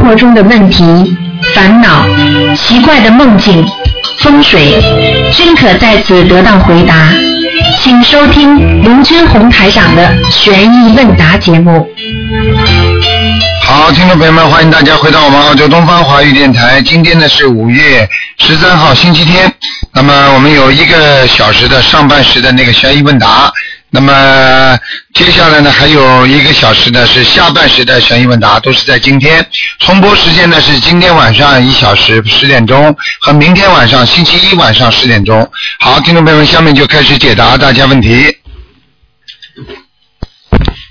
活中的问题、烦恼、奇怪的梦境、风水，均可在此得到回答。请收听卢军红台长的悬疑问答节目。好，听众朋友们，欢迎大家回到我们澳洲东方华语电台。今天呢是五月十三号，星期天。那么我们有一个小时的上半时的那个悬疑问答。那么接下来呢还有一个小时呢是下半时的悬疑问答，都是在今天。重播时间呢是今天晚上一小时十点钟和明天晚上星期一晚上十点钟。好，听众朋友们，下面就开始解答大家问题。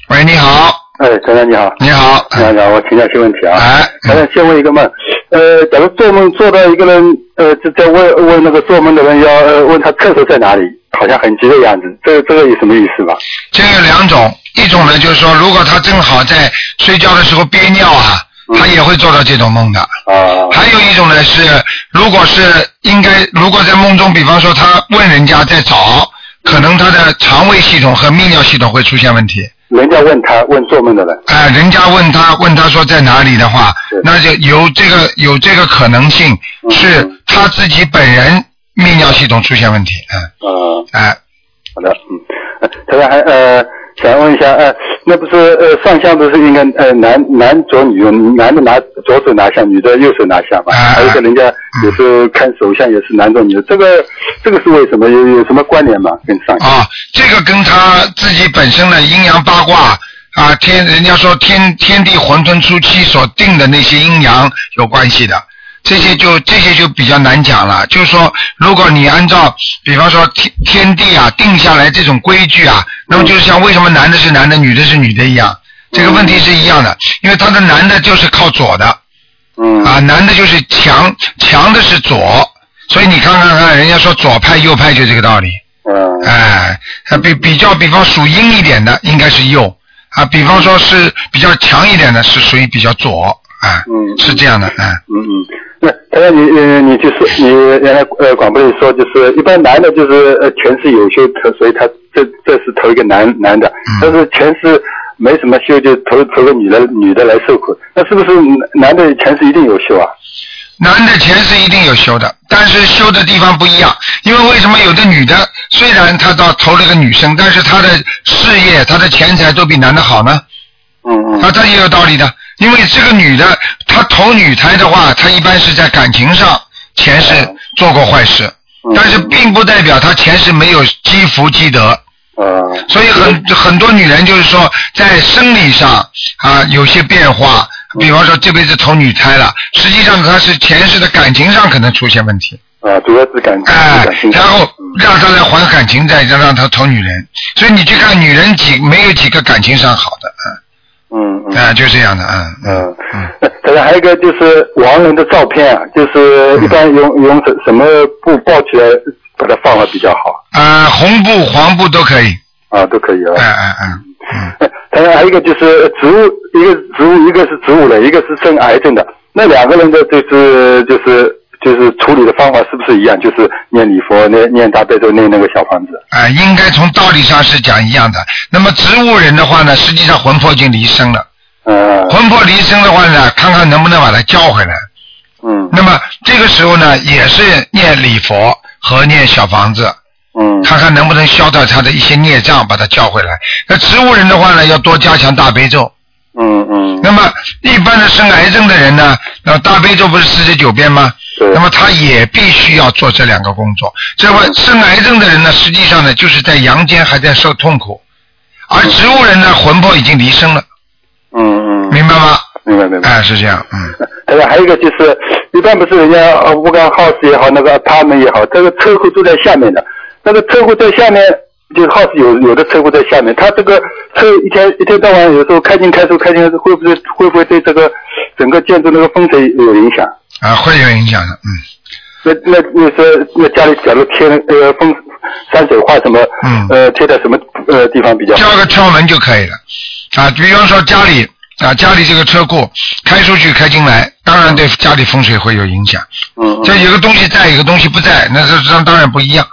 喂，你好。哎，陈长你好。你好。你好，我请教些问题啊。哎。陈长，先问一个梦，呃，假如做梦做到一个人，呃，就在问问那个做梦的人要呃问他厕所在哪里，好像很急的样子，这个这个有什么意思吧？这有两种，一种呢就是说，如果他正好在睡觉的时候憋尿啊，他也会做到这种梦的。啊。还有一种呢是，如果是应该，如果在梦中，比方说他问人家在找，可能他的肠胃系统和泌尿系统会出现问题。人家问他问做梦的人，哎、人家问他问他说在哪里的话，那就有这个有这个可能性是他自己本人泌尿系统出现问题，嗯，呃，哎，好的，嗯，呃陈长还呃想问一下，呃，那不是呃上香不是应该呃男男左女右，男的拿左手拿下，女的右手拿下嘛？啊还有一个人家有时候看手相也是男左女右，这个这个是为什么？有有什么关联吗？跟上香？啊，这个跟他自己本身的阴阳八卦啊，天人家说天天地混沌初期所定的那些阴阳有关系的。这些就这些就比较难讲了，就是说，如果你按照，比方说天天地啊定下来这种规矩啊，那么就是像为什么男的是男的，女的是女的一样，这个问题是一样的，因为他的男的就是靠左的，嗯。啊，男的就是强强的是左，所以你看看看，人家说左派右派就这个道理。嗯。哎，啊比比较，比方属阴一点的应该是右啊，比方说是比较强一点的是属于比较左啊，嗯是这样的，嗯，嗯嗯，那他说你呃你就是你原来呃广播里说就是一般男的就是呃前世有修，所以他这这是投一个男男的，但是全是没什么修就投投个女的女的来受苦，那是不是男的前世一定有修啊？男的前世一定有修的，但是修的地方不一样，因为为什么有的女的虽然她到投了个女生，但是她的事业、她的钱财都比男的好呢？嗯嗯。啊，这也有道理的，因为这个女的她投女胎的话，她一般是在感情上前世做过坏事，嗯。但是并不代表她前世没有积福积德。呃所以很很多女人就是说，在生理上啊有些变化，比方说这辈子投女胎了，实际上她是前世的感情上可能出现问题，啊，主要是感情，然后让她来还感情债，再让她投女人。所以你去看女人几没有几个感情上好的，嗯嗯嗯，啊就这样的，嗯嗯嗯，呃当然还有一个就是亡人的照片啊，就是一般用用什什么布包起来把它放了比较好？啊红布黄布都可以，啊，都可以啊。嗯嗯嗯嗯，呃 当然还有一个就是植物，一个植物，一个是植物的，一个是生癌症的。那两个人的就是就是就是处理的方法是不是一样？就是念礼佛、念念大悲咒、念那个小房子。啊，应该从道理上是讲一样的。那么植物人的话呢，实际上魂魄已经离身了。嗯魂魄离身的话呢，看看能不能把它叫回来。嗯那么这个时候呢，也是念礼佛和念小房子，嗯看看能不能消掉他的一些孽障，把他叫回来。那植物人的话呢，要多加强大悲咒。嗯嗯那么一般的生癌症的人呢，那大悲咒不是四十九遍吗？对那么他也必须要做这两个工作。这会生癌症的人呢，实际上呢，就是在阳间还在受痛苦，而植物人呢，魂魄已经离身了，嗯嗯，明白吗？明白明白。哎，是这样，嗯。还有还有一个就是，一般不是人家呃，不管 house 也好，那个 apartment 也好，这个车库都在下面的，那个车库在下面，就是 house 有有的车库在下面，他这个车一天一天到晚有时候开进开出开进会不会会不会对这个整个建筑那个风水有影响？啊，会有影响的，嗯。那那你说那家里假如贴呃风山水画什么，嗯呃贴在什么呃地方比较好？交个窍门就可以了。啊，比方说家里啊，家里这个车库开出去开进来，当然对家里风水会有影响。嗯这有个东西在，有个东西不在，那这这当然不一样。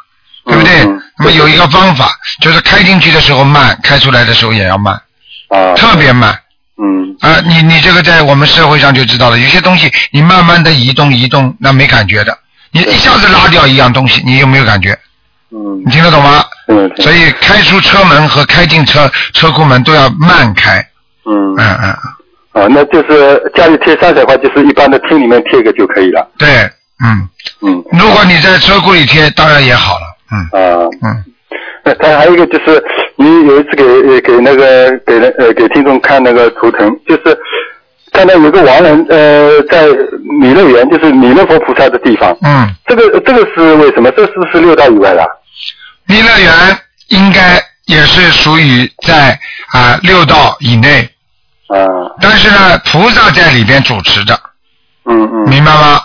对不对？嗯那么有一个方法，就是开进去的时候慢，开出来的时候也要慢，啊，特别慢。嗯。啊，你你这个在我们社会上就知道了，有些东西你慢慢的移动移动，那没感觉的，你一下子拉掉一样东西，你有没有感觉？嗯。你听得懂吗？嗯，所以开出车门和开进车车库门都要慢开，嗯。嗯嗯，啊，那就是家里贴山水画，就是一般的厅里面贴一个就可以了。对，嗯，嗯。如果你在车库里贴，当然也好了，嗯啊，嗯，那他还有一个就是，你有一次给呃给那个给人呃给听众看那个图腾，就是看到有个亡人呃在弥勒园，就是弥勒佛菩萨的地方，嗯，这个这个是为什么？这是不是六道以外的？弥勒园应该也是属于在啊、六道以内，啊，但是呢，菩萨在里边主持着，嗯嗯，明白吗？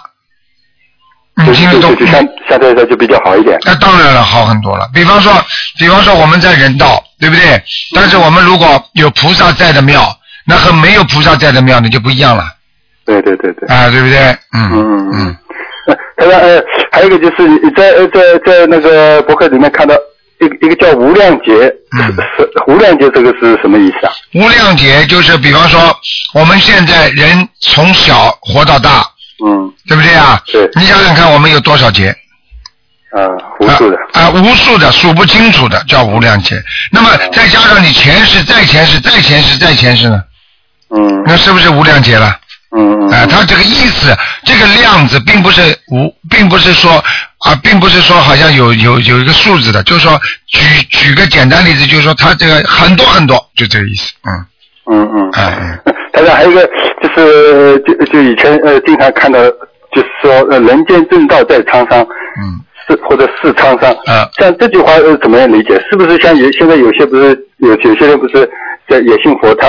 你就听得懂就就？相相对来说就比较好一点。那当然了，好很多了。比方说，比方说我们在人道，对不对？但是我们如果有菩萨在的庙，那和没有菩萨在的庙，那就不一样了，对对对对。啊，对不对？嗯嗯嗯他说呃，还有一个就是你在呃在在那个博客里面看到一个一个叫无量劫，嗯无量劫这个是什么意思啊？无量劫就是，比方说我们现在人从小活到大，嗯，对不对啊？对你想想看，我们有多少劫？啊，无数的。啊、啊无数的数不清楚的叫无量劫。那么再加上你前世、再前世、再前世、再前世呢，嗯那是不是无量劫了？嗯嗯。啊、他这个意思，这个量字并不是无，并不是说啊，并不是说好像有有有一个数字的，就是说举举个简单例子，就是说他这个很多很多，就这个意思，嗯，嗯嗯。哎、他说还有一个就是就就以前呃经常看到，就是说呃人间正道在沧桑，嗯，是或者是沧桑。啊像这句话呃怎么样理解？是不是像有现在有些不是有有些人不是在也信佛，他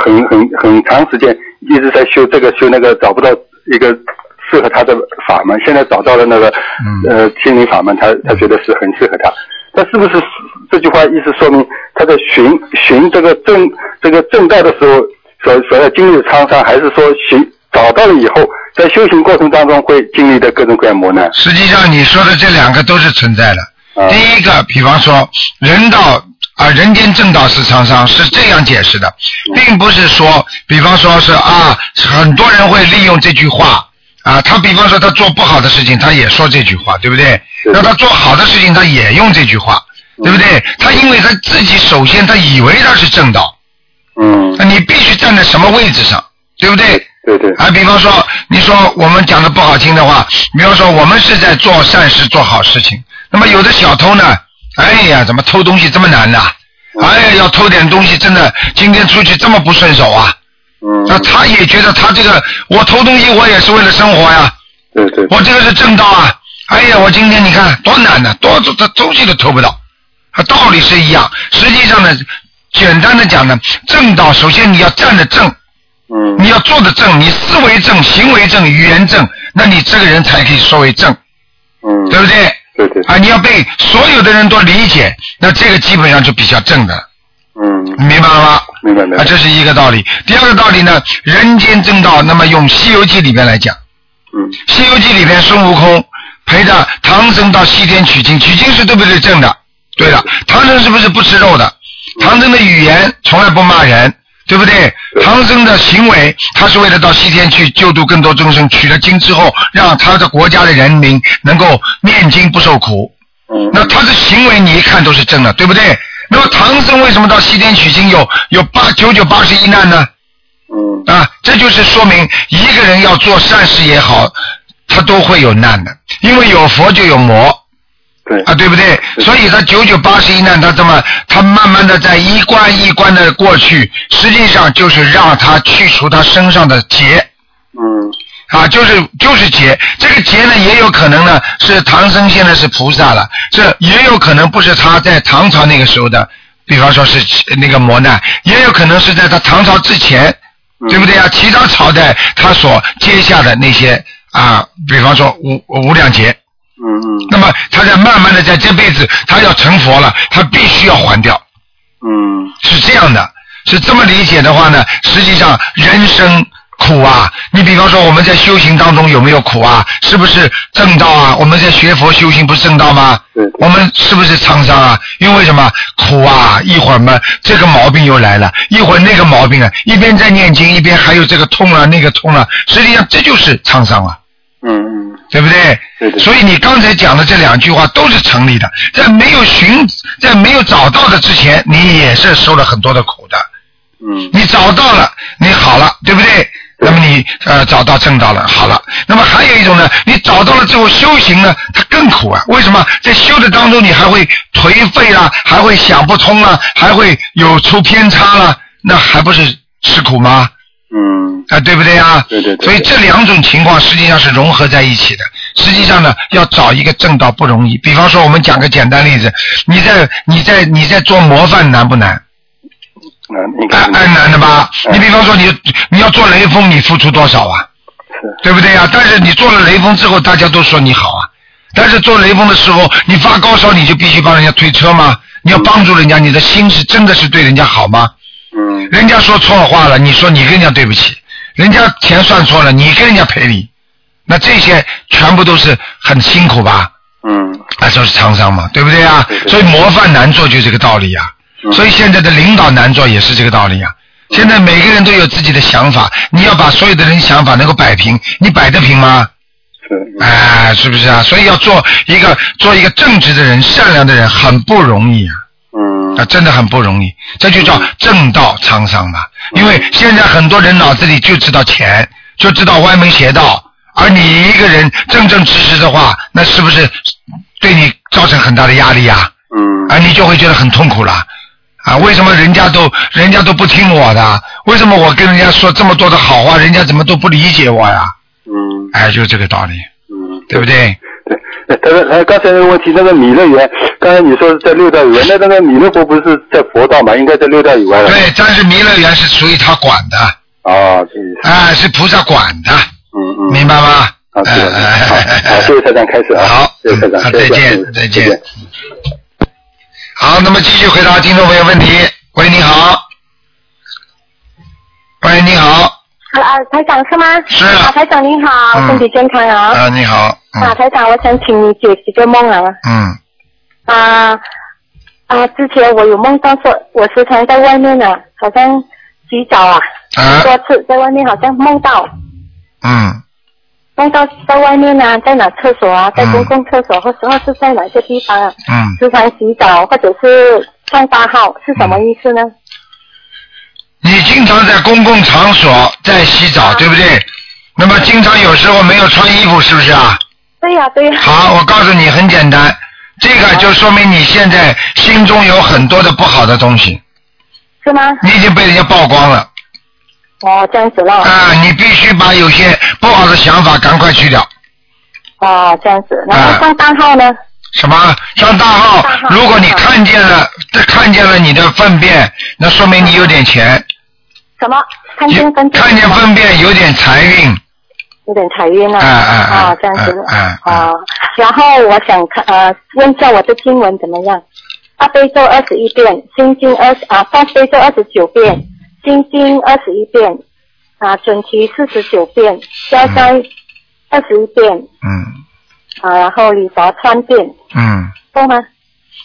很很很长时间一直在修这个修那个，找不到一个适合他的法门，现在找到了那个、嗯呃心灵法门，他他觉得是很适合他。那是不是这句话意思说明他在寻寻这个正这个正道的时候所所要经历的沧桑，还是说寻找到了以后，在修行过程当中会经历的各种各样磨难？实际上你说的这两个都是存在的。啊第一个，比方说人道啊，人间正道是沧桑，是这样解释的，并不是说，比方说是啊，很多人会利用这句话啊，他比方说他做不好的事情，他也说这句话，对不？对那他做好的事情，他也用这句话，对不对？他因为他自己首先他以为他是正道，嗯，那你必须站在什么位置上，对不对？对对，啊，比方说，你说我们讲的不好听的话，比方说我们是在做善事、做好事情，那么有的小偷呢，哎呀，怎么偷东西这么难呐、哎呀，要偷点东西，真的今天出去这么不顺手啊！嗯，那他也觉得他这个我偷东西，我也是为了生活呀，对对，我这个是正道啊！哎呀，我今天你看多难呢、多多这东西都偷不到，啊，道理是一样。实际上呢，简单的讲呢，正道首先你要站得正，嗯你要做的正，你思维正，行为正，语言正，那你这个人才可以说为正，嗯，对不对？对对，啊，你要被所有的人都理解，那这个基本上就比较正的，嗯，明白了吗？啊，明白明白，这是一个道理。第二个道理呢，人间正道，那么用《西游记》里边来讲，嗯《西游记》里边孙悟空陪着唐僧到西天取经，取经是对不对正的？对的。唐僧是不是不吃肉的？唐僧的语言从来不骂人，对不对？唐僧的行为，他是为了到西天去救度更多众生，取了经之后，让他的国家的人民能够念经不受苦。嗯，那他的行为你一看都是正的，对不对？那么唐僧为什么到西天取经有有八九九八十一难呢？嗯啊，这就是说明一个人要做善事也好，他都会有难的，因为有佛就有魔对，啊，对不对？所以他九九八十一难，他这么他慢慢的在一关一关的过去，实际上就是让他去除他身上的结。嗯。啊，就是就是劫，这个劫呢也有可能呢是唐僧现在是菩萨了，这也有可能不是他在唐朝那个时候的，比方说是那个磨难，也有可能是在他唐朝之前，对不对啊？其他朝代他所接下的那些啊，比方说无无量劫，嗯嗯那么他在慢慢的在这辈子他要成佛了，他必须要还掉，嗯是这样的，是这么理解的话呢，实际上人生苦啊，你比方说我们在修行当中有没有苦啊？是不是正道啊？我们在学佛修行不是正道吗？我们是不是沧桑啊？因为什么苦啊？一会儿嘛这个毛病又来了，一会儿那个毛病啊，一边在念经，一边还有这个痛了那个痛了，实际上这就是沧桑啊，对不对？对对所以你刚才讲的这两句话都是成立的，在没有寻，在没有找到的之前，你也是受了很多的苦的。嗯你找到了，你好了，对不对？那么你呃找到正道了，好了。那么还有一种呢，你找到了之后修行呢，它更苦啊。为什么？在修的当中，你还会颓废啦，还会想不通啦，还会有出偏差啦，那还不是吃苦吗？嗯啊，对不对啊？对对对所以这两种情况实际上是融合在一起的。实际上呢，要找一个正道不容易。比方说，我们讲个简单例子，你在你在你在做模范难不难？难，你哎看哎难的吧？嗯你比方说你你要做雷锋，你付出多少啊？是对不对呀？但是你做了雷锋之后，大家都说你好啊。但是做雷锋的时候，你发高烧，你就必须帮人家推车吗？你要帮助人家，你的心是真的是对人家好吗？嗯人家说错了话了，你说你跟人家对不起，人家钱算错了，你跟人家赔礼，那这些全部都是很辛苦吧？嗯啊，就是沧桑嘛，对不对啊对？对所以模范难做就这个道理呀、嗯所以现在的领导难做也是这个道理呀、现在每个人都有自己的想法，你要把所有的人想法能够摆平，你摆得平吗？是哎，是不是啊？所以要做一个做一个正直的人、善良的人很不容易啊。嗯啊，真的很不容易，这就叫正道沧桑嘛。因为现在很多人脑子里就知道钱，就知道歪门邪道，而你一个人正正直直的话，那是不是对你造成很大的压力呀、嗯啊？你就会觉得很痛苦了。啊，为什么人家都人家都不听我的？为什么我跟人家说这么多的好话，人家怎么都不理解我呀？嗯哎，就是这个道理，嗯，对不对？对，呃但是呃，刚才那个问题，那个弥勒园，刚才你说是在六道以外，那那个弥勒佛不是在佛道嘛？应该在六道以外了。对，但是弥勒园是属于他管的，啊，这意思。啊，是菩萨管的，嗯嗯。明白吗？好，是的。哎 好，好，谢谢台长，开始啊。好，谢谢台长，再见，嗯再见。好，那么继续回答听众朋友问题。喂，你好。喂，你好。啊，台长是吗？是啊，台长您好，嗯身体健康啊。啊，你好。啊，嗯台长，我想请你解几个梦啊。嗯啊啊，之前我有梦到说，我时常在外面呢，好像洗澡啊，啊多次在外面好像梦到嗯梦到在外面呢，在哪厕所啊，在嗯公共厕所，或者是在哪些地方啊，嗯，时常洗澡或者是上大号，是什么意思呢？你经常在公共场所在洗澡，对不对？那么经常有时候没有穿衣服，是不是啊？对呀、对呀、好，我告诉你，很简单，这个就说明你现在心中有很多的不好的东西，是吗？你已经被人家曝光了。哦，这样子了。啊，你必须把有些不好的想法赶快去掉。哦，这样子。然啊后上大号呢？什么？上大号大号，如果你看见了，看见了你的粪便，那说明你有点钱。什么？看见分看见粪便有点财运。有点财运啊。哎哎哎啊，这样子。哎哎哎啊，然后我想看呃，问一下我的经文怎么样？大悲咒二十一遍，心经二十啊，大悲咒二十九遍，心经二十一遍，啊，准提四十九遍，消灾二十一遍，嗯啊，然后礼佛三遍，嗯够吗？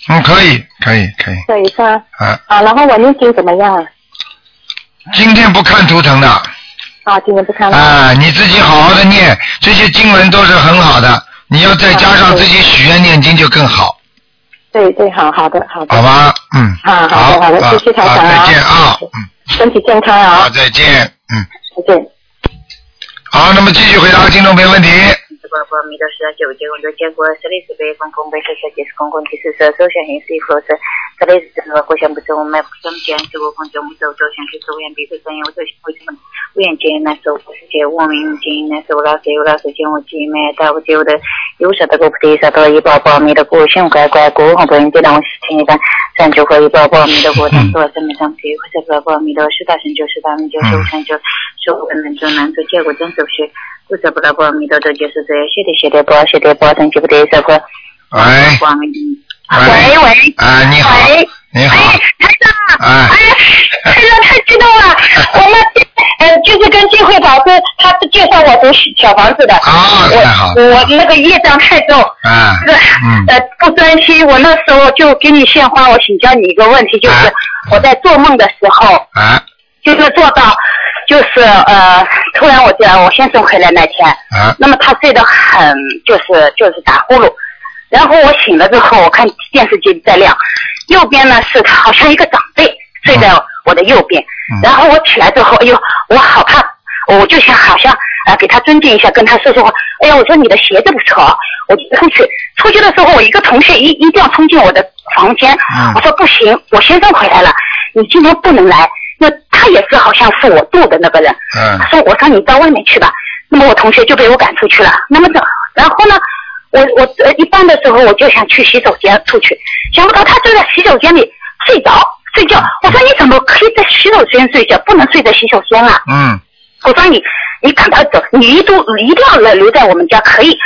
嗯，可以可以可以可以是吗？啊。啊，然后我念经怎么样啊？今天不看图腾的啊，今天不看了。啊，你自己好好的念，这些经文都是很好的。你要再加上自己许愿念经就更好，对对，好好的好的。好吧？嗯。啊好的好的啊谢谢台长再见啊，嗯，身体健康啊好，！再见，嗯。再见。好，那么继续回答听众朋友问题。色，舍利子这个国相不正我们不正见是我空中不走走向是走眼鼻子三眼我走为什么不眼见那是我世界我明见那是我老师有老师见我记没到我就的有啥的个菩提萨埵一包包弥的果性乖乖果好不容易让我听一番三九和一包包弥的果当多三昧上提或者包包弥的十大成就十大名就十五成就十五个能就难做结果真手续。不知不拉波弥陀的就是这谢的谢的波谢的波等级不得啥个。喂光明。喂喂喂。啊，你好喂，你好，哎，台长。哎哎，台长太激动了，我们呃就是跟金慧老师，他是介绍我读小房子的。啊，太好我我那个业障太重，啊，是嗯呃不专心。我那时候就给你献花，我请教你一个问题，就是啊我在做梦的时候，啊就是做到，就是呃，突然我讲我先生回来那天，啊那么他睡得很，就是就是打呼噜，然后我醒了之后，我看电视机在亮，右边呢是好像一个长辈睡在我的右边，嗯。然后我起来之后，哎呦，我好怕，我就想好像呃给他尊敬一下，跟他说说话，哎呀，我说你的鞋子不错，我就出去，出去的时候，我一个同学一一定要冲进我的房间，嗯。我说不行，我先生回来了，你今天不能来，那他也是好像是我度的那个人，嗯。他说：“我说你到外面去吧。”那么我同学就被我赶出去了。那么这，然后呢，我我呃一般的时候我就想去洗手间出去，想不到他就在洗手间里睡着睡觉。我说你怎么可以在洗手间睡觉，不能睡在洗手间啊？嗯我说你你赶快走，你一度一定要留留在我们家，可以。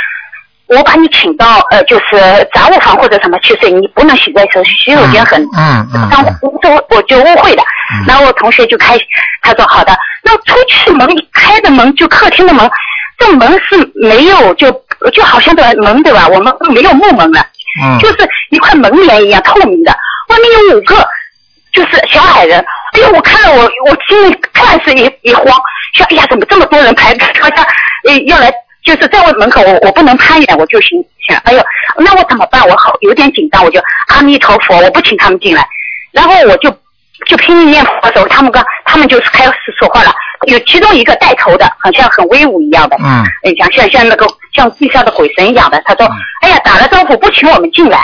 我把你请到呃，就是杂物房或者什么去睡，你不能洗在手洗手间很嗯嗯当嗯我我就误会的，然后我同学就开，他说好的，那出去门一开的门就客厅的门，这门是没有就就好像的门对吧？我们没有木门了，嗯就是一块门帘一样透明的，外面有五个就是小矮人，哎呦，我看了我我心里突然是一一慌，想哎呀怎么这么多人排队，好像呃要来。就是在我门口，我我不能攀援，我就心想，哎呦，那我怎么办？我好有点紧张，我就阿弥陀佛，我不请他们进来，然后我就就拼命念佛的时候，他们刚他们就是开始说话了，有其中一个带头的，好像很威武一样的，嗯哎，像像像那个像地下的鬼神一样的，他说，哎呀，打了招呼不请我们进来，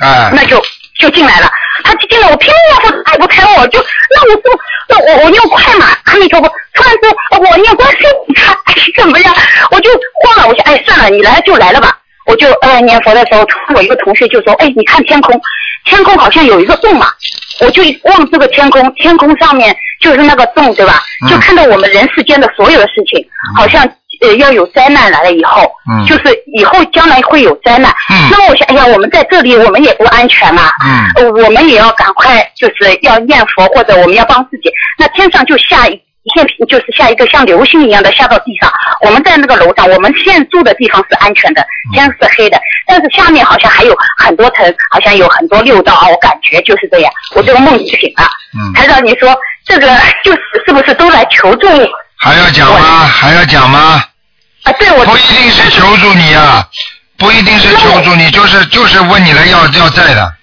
哎那就就进来了。他就进来，我拼命念佛，他也不开我，就那我说，那我我念快嘛，阿弥陀佛。突然说，我念观世音他，哎怎么样？我就慌了，我想，哎，算了，你来就来了吧。我就呃念佛的时候，突然我一个同学就说，哎，你看天空，天空好像有一个洞嘛。我就一望这个天空，天空上面就是那个洞，对吧？嗯就看到我们人世间的所有的事情，好像呃要有灾难来了以后，嗯就是以后将来会有灾难。嗯那么我想，哎呀，我们在这里我们也不安全嘛。我们也要赶快，就是要念佛，或者我们要帮自己。那天上就下一一片，就是像一个像流星一样的下到地上。我们在那个楼上，我们现住的地方是安全的，天是黑的，但是下面好像还有很多层，好像有很多六道啊，我感觉就是这样。我这个梦就醒了。嗯台长，你说这个就是是不是都来求助你还要讲吗？还要讲吗？啊？对，我不一定是求助你啊，不一定是求助你，就是就是问你来要要债的。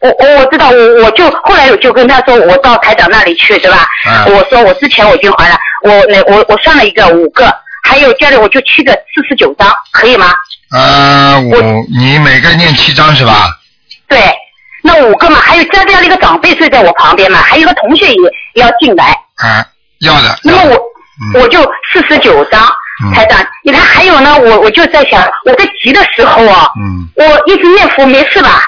我我我知道，我我就后来我就跟他说，我到台长那里去，对吧？嗯我说我之前我已经还了，我那我我算了一个五个，还有家里我就七个四十九张，可以吗？呃，我，你每个念七张是吧？对，那五个嘛，还有家里一个长辈睡在我旁边嘛，还有一个同学也也要进来，啊，要的。那么我、嗯我就四十九张嗯，台长，你看还有呢，我我就在想，我在急的时候啊，嗯，我一直念佛没事吧？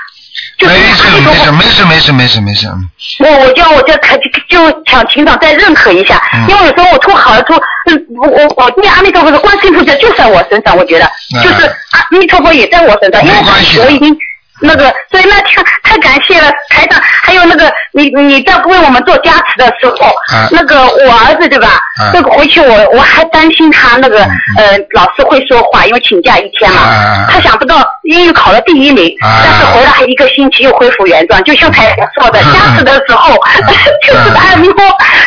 就是没事没事没事没事没事没事。嗯我我叫我就可就想请长再认可一下，嗯因为有时候我吐好了吐，嗯，我我我念阿弥陀佛的观世音菩萨就在我身上，我觉得、嗯就是阿弥陀佛也在我身上，因为我已经那个，所以那天太感谢了台长，还有那个你你在为我们做加持的时候，嗯那个我儿子对吧？嗯那个回去我我还担心他那个、嗯呃老师会说话，因为请假一天嘛，他想不到英语考了第一名，嗯但是回来还一个星期又恢复原状，就像台长说的，嗯加持的时候、就是太多。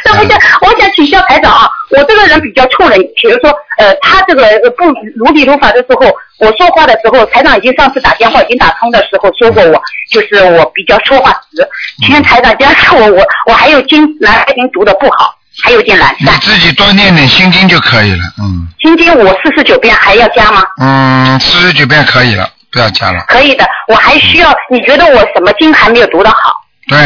那我想我想请教台长啊，我这个人比较处人，比如说呃他这个呃不如理如法的时候，我说话的时候，台长已经上次打电话已经打通的时候说过我，就是我比较说话直。今天台长加上我，我我还有经南经读的不好，还有点懒散。你自己多念点心经就可以了，嗯心经我四十九遍还要加吗？嗯，四十九遍可以了，不要加了。可以的，我还需要。你觉得我什么经还没有读得好？对，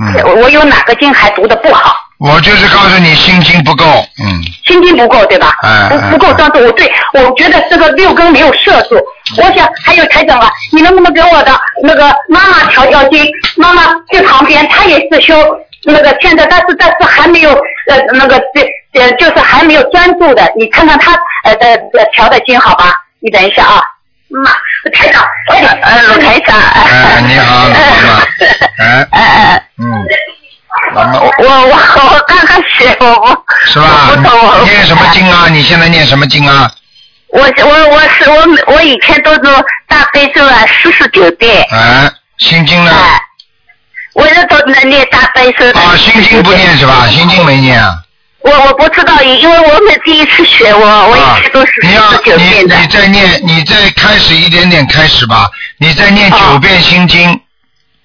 嗯，我我有哪个经还读的不好？我就是告诉你心经不够，嗯，心经不够，对吧？哎哎不不够专注。我对，我觉得这个六根没有摄住。我想还有台长啊，你能不能给我的那个妈妈调调经？妈妈在旁边，她也是修那个现在，但是但是还没有呃那个这呃就是还没有专注的。你看看她呃的呃调的经好吧？你等一下啊。妈，台长，哎，呃，鲁台长，哎你好鲁妈妈哎哎哎，嗯，我我我刚刚学，我我是吧我不懂我？念什么经啊？你现在念什么经啊？我我我是我我以前都是大悲咒啊四十九遍，哎，心经呢？哎，我这都能念大悲咒的。啊，心经不念是吧？心经没念啊。我我不知道，因为我们第一次学，我我以前都是四你要十九你遍的。你再念，你再开始一点点开始吧，你再念哦九遍心经，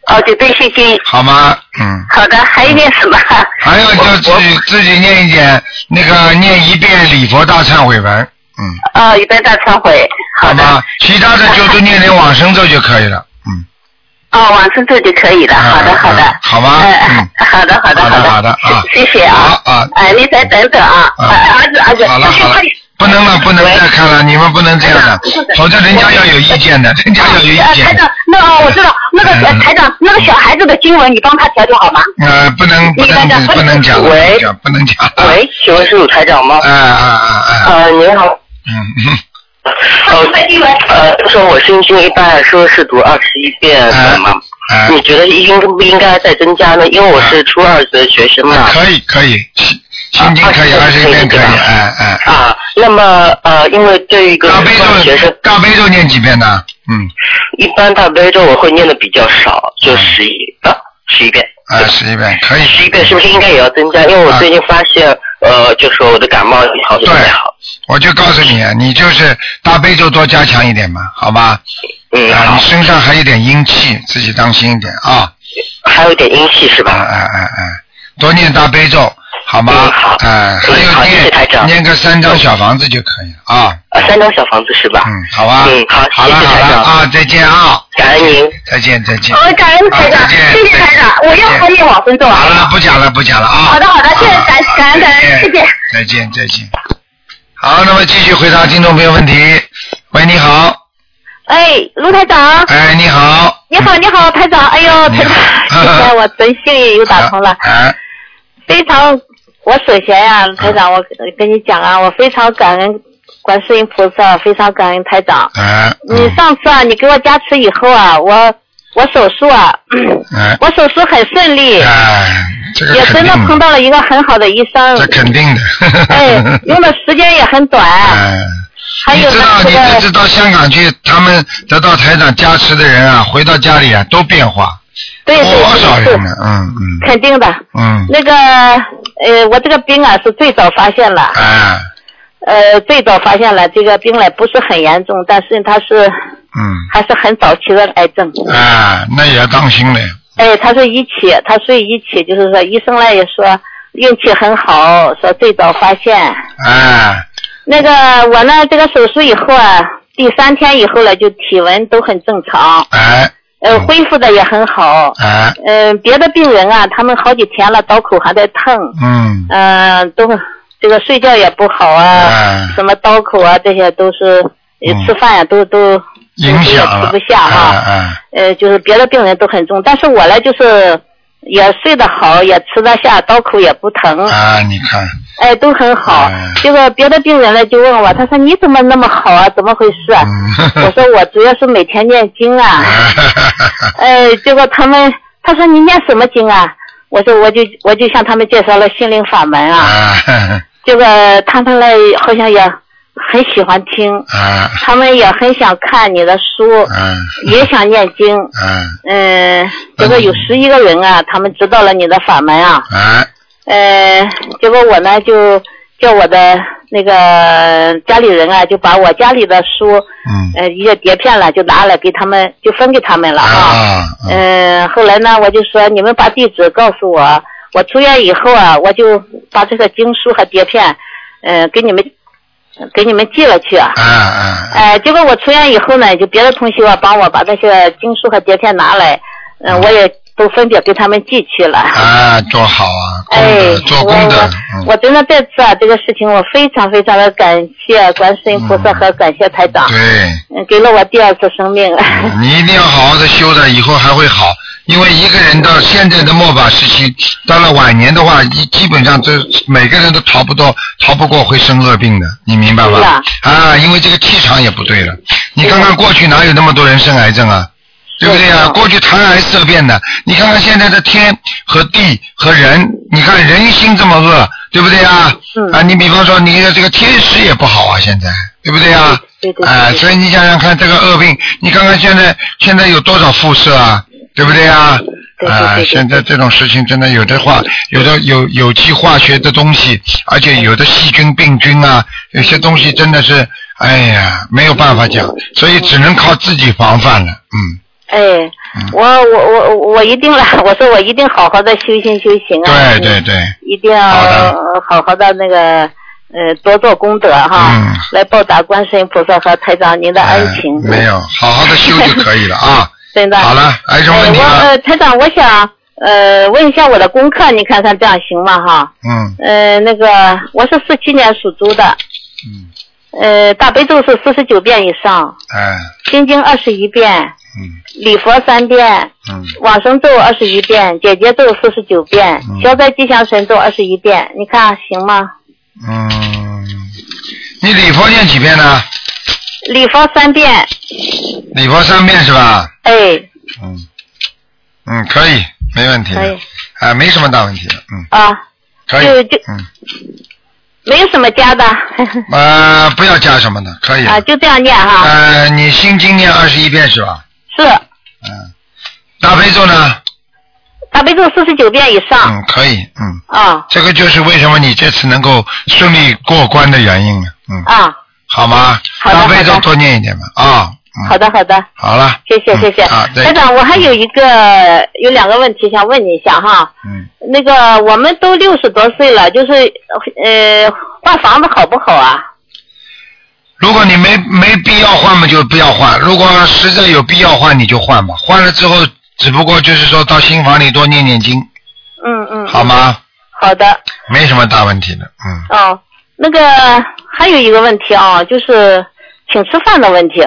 哦，九遍心经。好吗？嗯。好的，还有念什么？还有就自己自己念一点，那个念一遍礼佛大忏悔文，嗯，哦，一遍大忏悔。好的。吗？其他的就都念点往生咒就可以了，嗯。哦，往生咒就可以了。好的，嗯好的嗯。好吗呃嗯好的，好的，好的的，好的啊谢谢谢啊。好啊哎，你再等等啊。啊子，儿子，好了好了不能了，不能再看了，你们不能这样的，否则人家要有意见的，人家要有意见台长，，那哦，我知道，那个台长，那个小孩子的经文，你帮他调调好吗？呃，不能不能你看看不能讲，喂不能讲不能讲，喂，请问是鲁台长吗？啊啊啊啊，呃，您好。嗯嗯。呃呃，就说我星期一般说是读二十一遍哎的嘛，哎你觉得应不应该再增加呢？因为我是初二的学生嘛。可以可以，心心经可以，啊二十一遍可以，哎哎。啊，那么呃，因为这一个大悲初二学生咒，大悲咒念几遍呢？嗯，一般大悲咒我会念的比较少，就十一啊十一遍。啊，十一遍可以。十一遍是不是应该也要增加？因为我最近发现，呃，就说我的感冒好像不太好。我就告诉你，你就是大悲咒多加强一点嘛，好吧？嗯，啊，你，身上还有点阴气，自己当心一点啊！还有点阴气是哎吧？哎哎哎，多念大悲咒，好吗嗯好？哎，还有念念个三张小房子就可以了啊。啊，三张小房子是吧？嗯，好吧。嗯好好了好谢谢台长了啊，再见啊！感恩您。再见再见。哦，感恩台长，啊谢谢台长，我要还念往生咒啊。好了，不讲了不讲了啊！好的好的谢谢感感恩感恩再见谢谢再见再见。好，那么继续回答听众朋友问题。喂，你好，哎，卢台长，哎，你好。你好，你好，台长，哎呦，台长，好今天我真幸运又打通了，哎，非常，我首先呀、台长，我跟你讲啊，我非常感恩观世音菩萨，非常感恩台长。哎，你上次啊，你给我加持以后啊，我我手术啊，哎，我手术很顺利，哎，这个也真的碰到了一个很好的医生。这，肯定的。哎，用的时间也很短，哎，还有呢你知道，你这次到香港去，他们得到台长加持的人啊，回到家里啊都变化，对对多少对是人呢？嗯嗯肯定的。嗯，那个呃，我这个病啊是最早发现了，哎，呃，最早发现了这个病呢不是很严重，但是它是嗯，还是很早期的癌症。哎，那也要当心嘞。哎，他是一起，它属于一起，就是说医生呢也说运气很好，说最早发现。啊，那个我呢，这个手术以后啊，第三天以后呢，就体温都很正常，哎，呃，恢复的也很好。啊，嗯、别的病人啊，他们好几天了，刀口还在疼，嗯，嗯、都这个睡觉也不好啊，哎，什么刀口啊，这些都是，吃饭呀、都都影响了。吃不下哈。哎哎，呃，就是别的病人都很重，但是我呢，就是也睡得好，也吃得下，刀口也不疼，啊，你看，哎，都很好哎。这个别的病人呢就问我，他说你怎么那么好啊？怎么回事啊？嗯，我说我主要是每天念经啊。哎，结果他们他说你念什么经啊？我说我就我就向他们介绍了心灵法门啊。啊，这个他们呢好像也很喜欢听，啊，他们也很想看你的书，啊，也想念经。啊，嗯，结果有十一个人啊，他们知道了你的法门啊。啊，呃，结果我呢就叫我的那个家里人啊，就把我家里的书，嗯，呃，一些碟片了，就拿来给他们，就分给他们了啊。啊，嗯、后来呢，我就说你们把地址告诉我，我出院以后啊，我就把这个经书和碟片，嗯、给你们，给你们寄了去啊。嗯嗯，哎、结果我出院以后呢，就别的同学啊帮我把那些经书和碟片拿来，嗯、我也都分别给他们寄去了。啊，多好啊，哎，，做我功德我，嗯，我真的这次啊，这个事情我非常非常的感谢观世音菩萨和感谢台长，对。嗯，给了我第二次生命。嗯你一定要好好的修的，以后还会好。因为一个人到现在的末法时期，到了晚年的话，一基本上这每个人都逃不到、逃不过会生恶病的，你明白吗是啊？啊，因为这个气场也不对了。你看看过去哪有那么多人生癌症啊？对不对啊？过去谈癌色变的，你看看现在的天和地和人，你看人心这么恶，对不对啊？嗯啊，你比方说你的这个天时也不好啊，现在对不对啊？对对对啊，所以你想想看，这个恶病，你看看现在现在有多少辐射啊，对不对啊？啊，现在这种事情真的有的话，有的有有机化学的东西，而且有的细菌、病菌啊，有些东西真的是，哎呀，没有办法讲，所以只能靠自己防范了。嗯，哎嗯，我我我我一定了，我说我一定好好的修行修行啊。对对对，一定要好好好的那个呃多做功德哈，嗯来报答观世音菩萨和台长您的恩情。哎没有，好好的修就可以了啊。真的。好了，还有什么问题吗？呃台长，我想呃问一下我的功课，你看看这样行吗哈？嗯。呃那个我是四七年属猪的，嗯，呃大悲咒是四十九遍以上，哎，心经二十一遍，嗯。礼佛三遍。嗯，往生咒二十一遍，姐姐咒四十九遍，嗯。消灾吉祥神咒二十一遍，你看行吗？嗯，你礼佛念几遍呢？礼佛三遍，礼佛三遍是吧？哎，嗯。嗯，可以，没问题的可以，啊，没什么大问题的，嗯，啊，可以就就，嗯，没有什么加的，呃，不要加什么的，可以。啊，就这样念哈，呃，你心经念二十一遍是吧？是。嗯，大悲咒呢？大悲咒四十九遍以上，嗯，可以，嗯，啊。这个就是为什么你这次能够顺利过关的原因了，嗯，啊，好吗？好的多念一点吧，啊，嗯，好的好的，好了，谢谢嗯谢谢，台，长，我还有一个有两个问题想问你一下哈，嗯，那个我们都六十多岁了，就是呃换房子好不好啊？如果你没没必要换嘛，就不要换；如果实在有必要换，你就换吧。换了之后，只不过就是说到新房里多念念经，嗯嗯，好吗？好的。没什么大问题的，嗯。哦，那个还有一个问题啊，就是请吃饭的问题。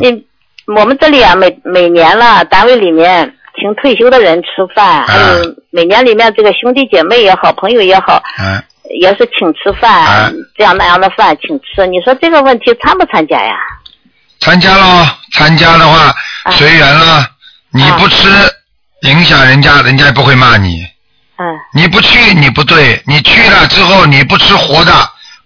你我们这里啊，每每年了，单位里面请退休的人吃饭，还有每年里面这个兄弟姐妹也好，朋友也好，嗯，也是请吃饭，哎这样那样的饭请吃。你说这个问题参不参加呀？参加喽，参加的话啊随缘了。你不吃，影响人家，人家也不会骂你。嗯你不去，你不对，你去了之后你不吃活的，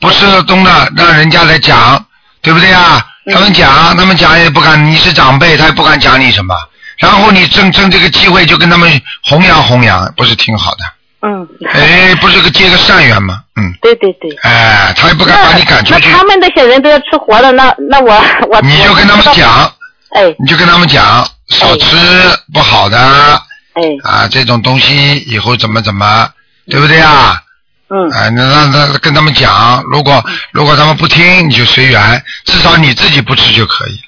不是东的，让人家来讲，对不对啊？嗯他们讲，他们讲也不敢，你是长辈，他也不敢讲你什么。然后你趁趁这个机会就跟他们弘扬弘扬，不是挺好的？嗯，哎，不是个结个善缘吗？嗯，对对对。哎，他也不敢把你赶出去那，他们那些人都要吃活的，那那我我你就跟他们讲，哎你就跟他们讲，少吃不好的哎啊，这种东西以后怎么怎么，对不对啊？嗯啊，那让他跟他们讲，如果如果他们不听，你就随缘，至少你自己不吃就可以。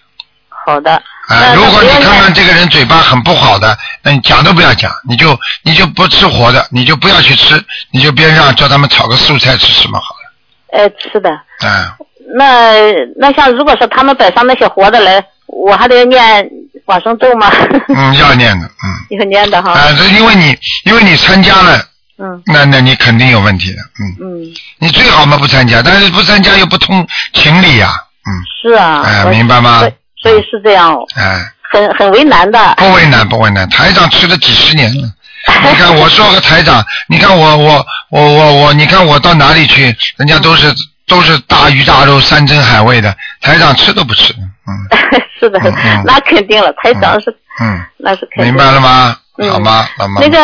好的。啊，那如果你看看这个人嘴巴很不好的，那你讲都不要讲，你就你就不吃活的，你就不要去吃，你就边上叫他们炒个素菜吃什么好了。呃，是的。啊，那那像如果说他们摆上那些活的来，我还得念往生咒吗？嗯，要念的，嗯。要念的哈。啊，这因为你因为你参加了，嗯那那你肯定有问题的，嗯。嗯，你最好嘛不参加，但是不参加又不通情理呀、嗯，是啊。哎我明白吗所以所以是这样，哎，很很为难的。不为难不为难，台长吃了几十年了。你看我说个台长，你看我我我我我，你看我到哪里去，人家都是都是大鱼大肉、山珍海味的，台长吃都不吃，嗯 是的嗯嗯，那肯定了，台长是嗯，那是肯定。明白了吗？嗯。好吗，老妈。那个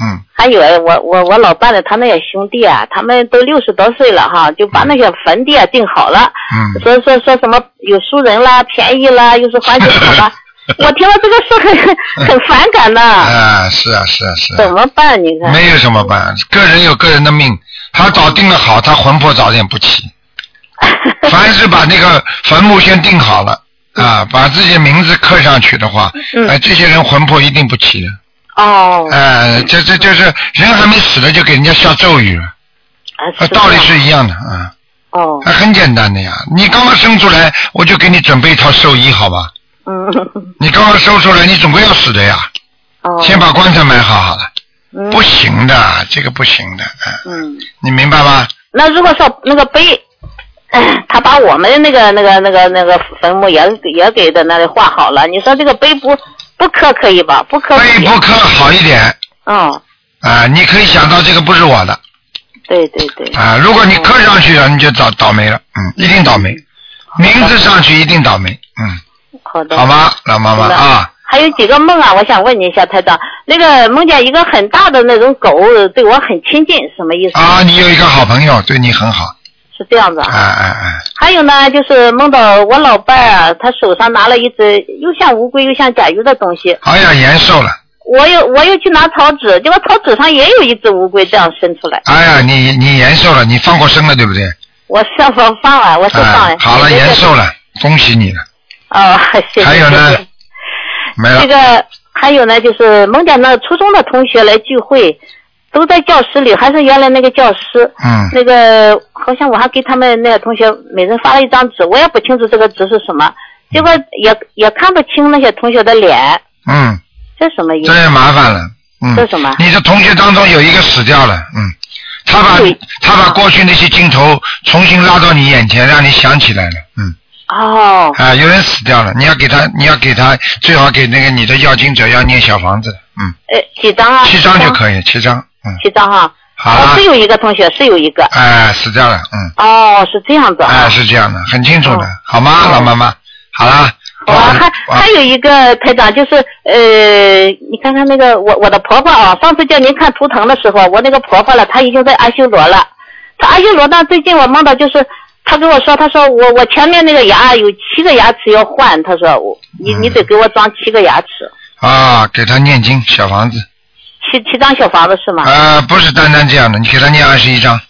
嗯。还有哎我我我老伴的他那些兄弟啊，他们都六十多岁了哈，就把那些坟地啊定好了，嗯，说说说什么有熟人啦、便宜啦，又是环境好啦，我听了这个事很很反感的，啊，是啊是啊是啊。怎啊，么办？你看，没有什么办，个人有个人的命，他早定了好，他魂魄早点不起。凡是把那个坟墓先定好了啊，把自己的名字刻上去的话，嗯。哎，这些人魂魄一定不起的。哦，哎，这这就是人还没死呢，就给人家下咒语道理是一样的啊，哦，啊很简单的呀。你刚刚生出来，我就给你准备一套寿衣，好吧？嗯，你刚刚生出来，你总归要死的呀，哦，先把棺材买好好了。嗯不行的，这个不行的，嗯，嗯，你明白吗？那如果说那个碑，哎他把我们那个那个那个那个坟墓也也给在那里画好了，你说这个碑不不磕可以吧？不磕背不磕好一点。嗯，啊，你可以想到这个不是我的。对对对，啊，如果你磕上去了，你就倒倒霉了，嗯，一定倒霉，名字上去一定倒霉，嗯，好的。好吗，老妈妈啊，还有几个梦啊，我想问你一下，台长，那个梦见一个很大的那种狗对我很亲近，什么意思？啊，你有一个好朋友对你很好，是这样子哎啊。哎哎，还有呢，就是梦到我老伴儿啊，他手上拿了一只又像乌龟又像甲鱼的东西，哎呀，延寿了，我又我又去拿草纸，结果草纸上也有一只乌龟这样伸出来，哎呀，你你延寿了，你放过生了对不对？我上我放了，我是放了。，哎好了，延寿了，恭喜你了，哦，谢谢。还有呢谢谢没了这，个还有呢，就是梦见那初中的同学来聚会，都在教室里，还是原来那个教师。嗯那个好像我还给他们那个同学每人发了一张纸，我也不清楚这个纸是什么，结果也也看不清那些同学的脸，嗯，这什么意思？这也麻烦了，嗯，这什么你的同学当中有一个死掉了，嗯，他把他把过去那些镜头重新拉到你眼前，让你想起来了，嗯，哦，啊，有人死掉了，你要给他，你要给他，最好给那个你的要经者要念小房子，嗯，呃，几张啊？七张就可以，七张，嗯，七张哈。是有一个同学，是有一个。哎，死掉了，嗯，哦，是这样子啊。哎，是这样的，很清楚的哦，好吗，哦老妈妈？好了，我还啊还有一个台长，就是呃，你看看那个我我的婆婆啊，上次叫您看图腾的时候，我那个婆婆了，她已经在阿修罗了。她阿修罗呢，最近我梦到就是她跟我说，她说我我前面那个牙有七个牙齿要换，她说我你嗯你得给我装七个牙齿，啊，给她念经小房子，七七张小房子是吗？呃，不是单单这样的，你给他念二十一张，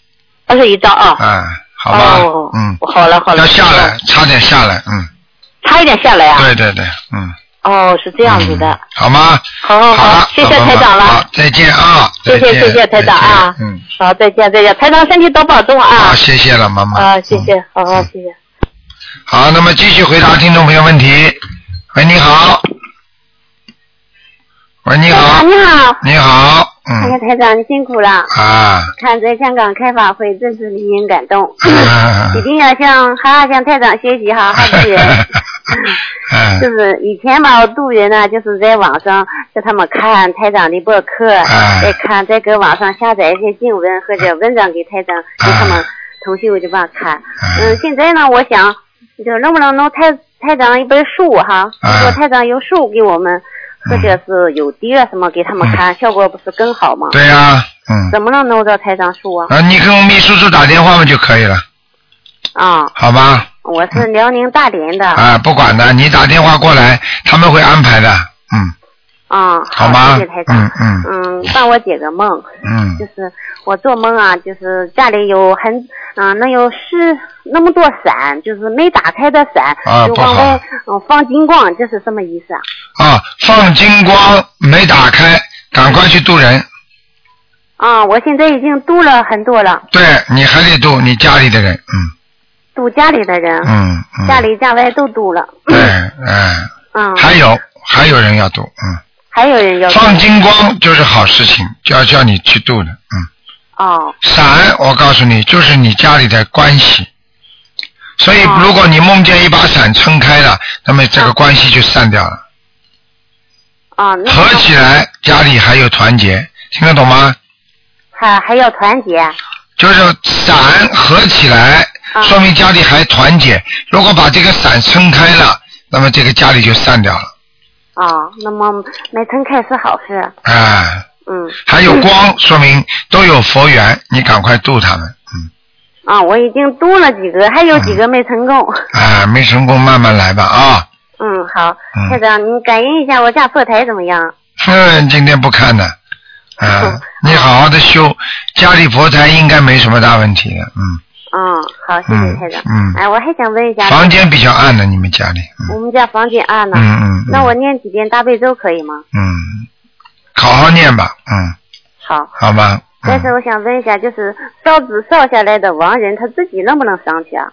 二十一张啊。啊，好吧哦，，嗯，好了好了。要下来，差点下来，嗯，差一点下来啊。对对对，嗯，哦，是这样子的嗯。好吗？好好好了，谢谢台长了好，再见啊，谢谢谢谢台长啊嗯，好，再见再见，台长身体多保重啊好，。谢谢了，妈妈。啊，谢谢嗯，好好谢谢。好，那么继续回答听众朋友问题。喂，你好。喂，你好，你好，你好，哎呀，嗯，台长，你辛苦了。啊，看在香港开法会，真是令人感动。啊一定要向好好向台长学习，哈好度人。嗯就是以前吧，我度人呢，就是在网上叫他们看台长的博客，哎再看再搁网上下载一些经文或者文章给台长，给他们同学我就帮看。哎嗯，现在呢，我想就能不能弄台台长一本书哈？哎如果台长有书给我们，或者是有碟什么给他们看，效果不是更好吗？对呀，嗯，怎么能弄到台长书啊？啊，你跟秘书处打电话嘛就可以了，啊，好吧？我是辽宁大连的。啊，不管的，你打电话过来，他们会安排的，嗯，啊，好吗？谢谢台长。嗯嗯。嗯，帮我解个梦，嗯。就是我做梦啊，就是家里有很嗯、能有十那么多伞，就是没打开的伞，就往外嗯放金光，这是什么意思啊？啊，放金光没打开，赶快去渡人，啊，我现在已经渡了很多了，对，你还得渡你家里的人，嗯。渡家里的人，嗯嗯，家里家外都渡了。对，哎，嗯，还有还有人要渡，嗯，还有人要放金光就是好事情，就要叫你去度的，嗯，哦伞我告诉你，就是你家里的关系，所以哦如果你梦见一把伞撑开了，那么这个关系就散掉了，啊，那合起来家里还有团结，听得懂吗？还还要团结。就是伞合起来，啊说明家里还团结。如果把这个伞撑开了，那么这个家里就散掉了。哦，那么没撑开是好事。啊，嗯。还有光，说明都有佛缘，你赶快度他们。嗯，啊，我已经度了几个，还有几个没成功。啊，没成功慢慢来吧啊。嗯，好嗯，台长，你感应一下我家佛台怎么样？嗯，今天不看的，啊，你好好的修，家里佛台应该没什么大问题的。嗯，嗯，好，谢谢台长。嗯哎，我还想问一下，房间比较暗呢，你们家里。嗯我们家房间暗呢，嗯嗯嗯那我念几遍大悲咒可以吗？嗯，好好念吧，嗯，好。好吧。嗯但是我想问一下，就是烧纸烧下来的亡人，他自己能不能上去啊？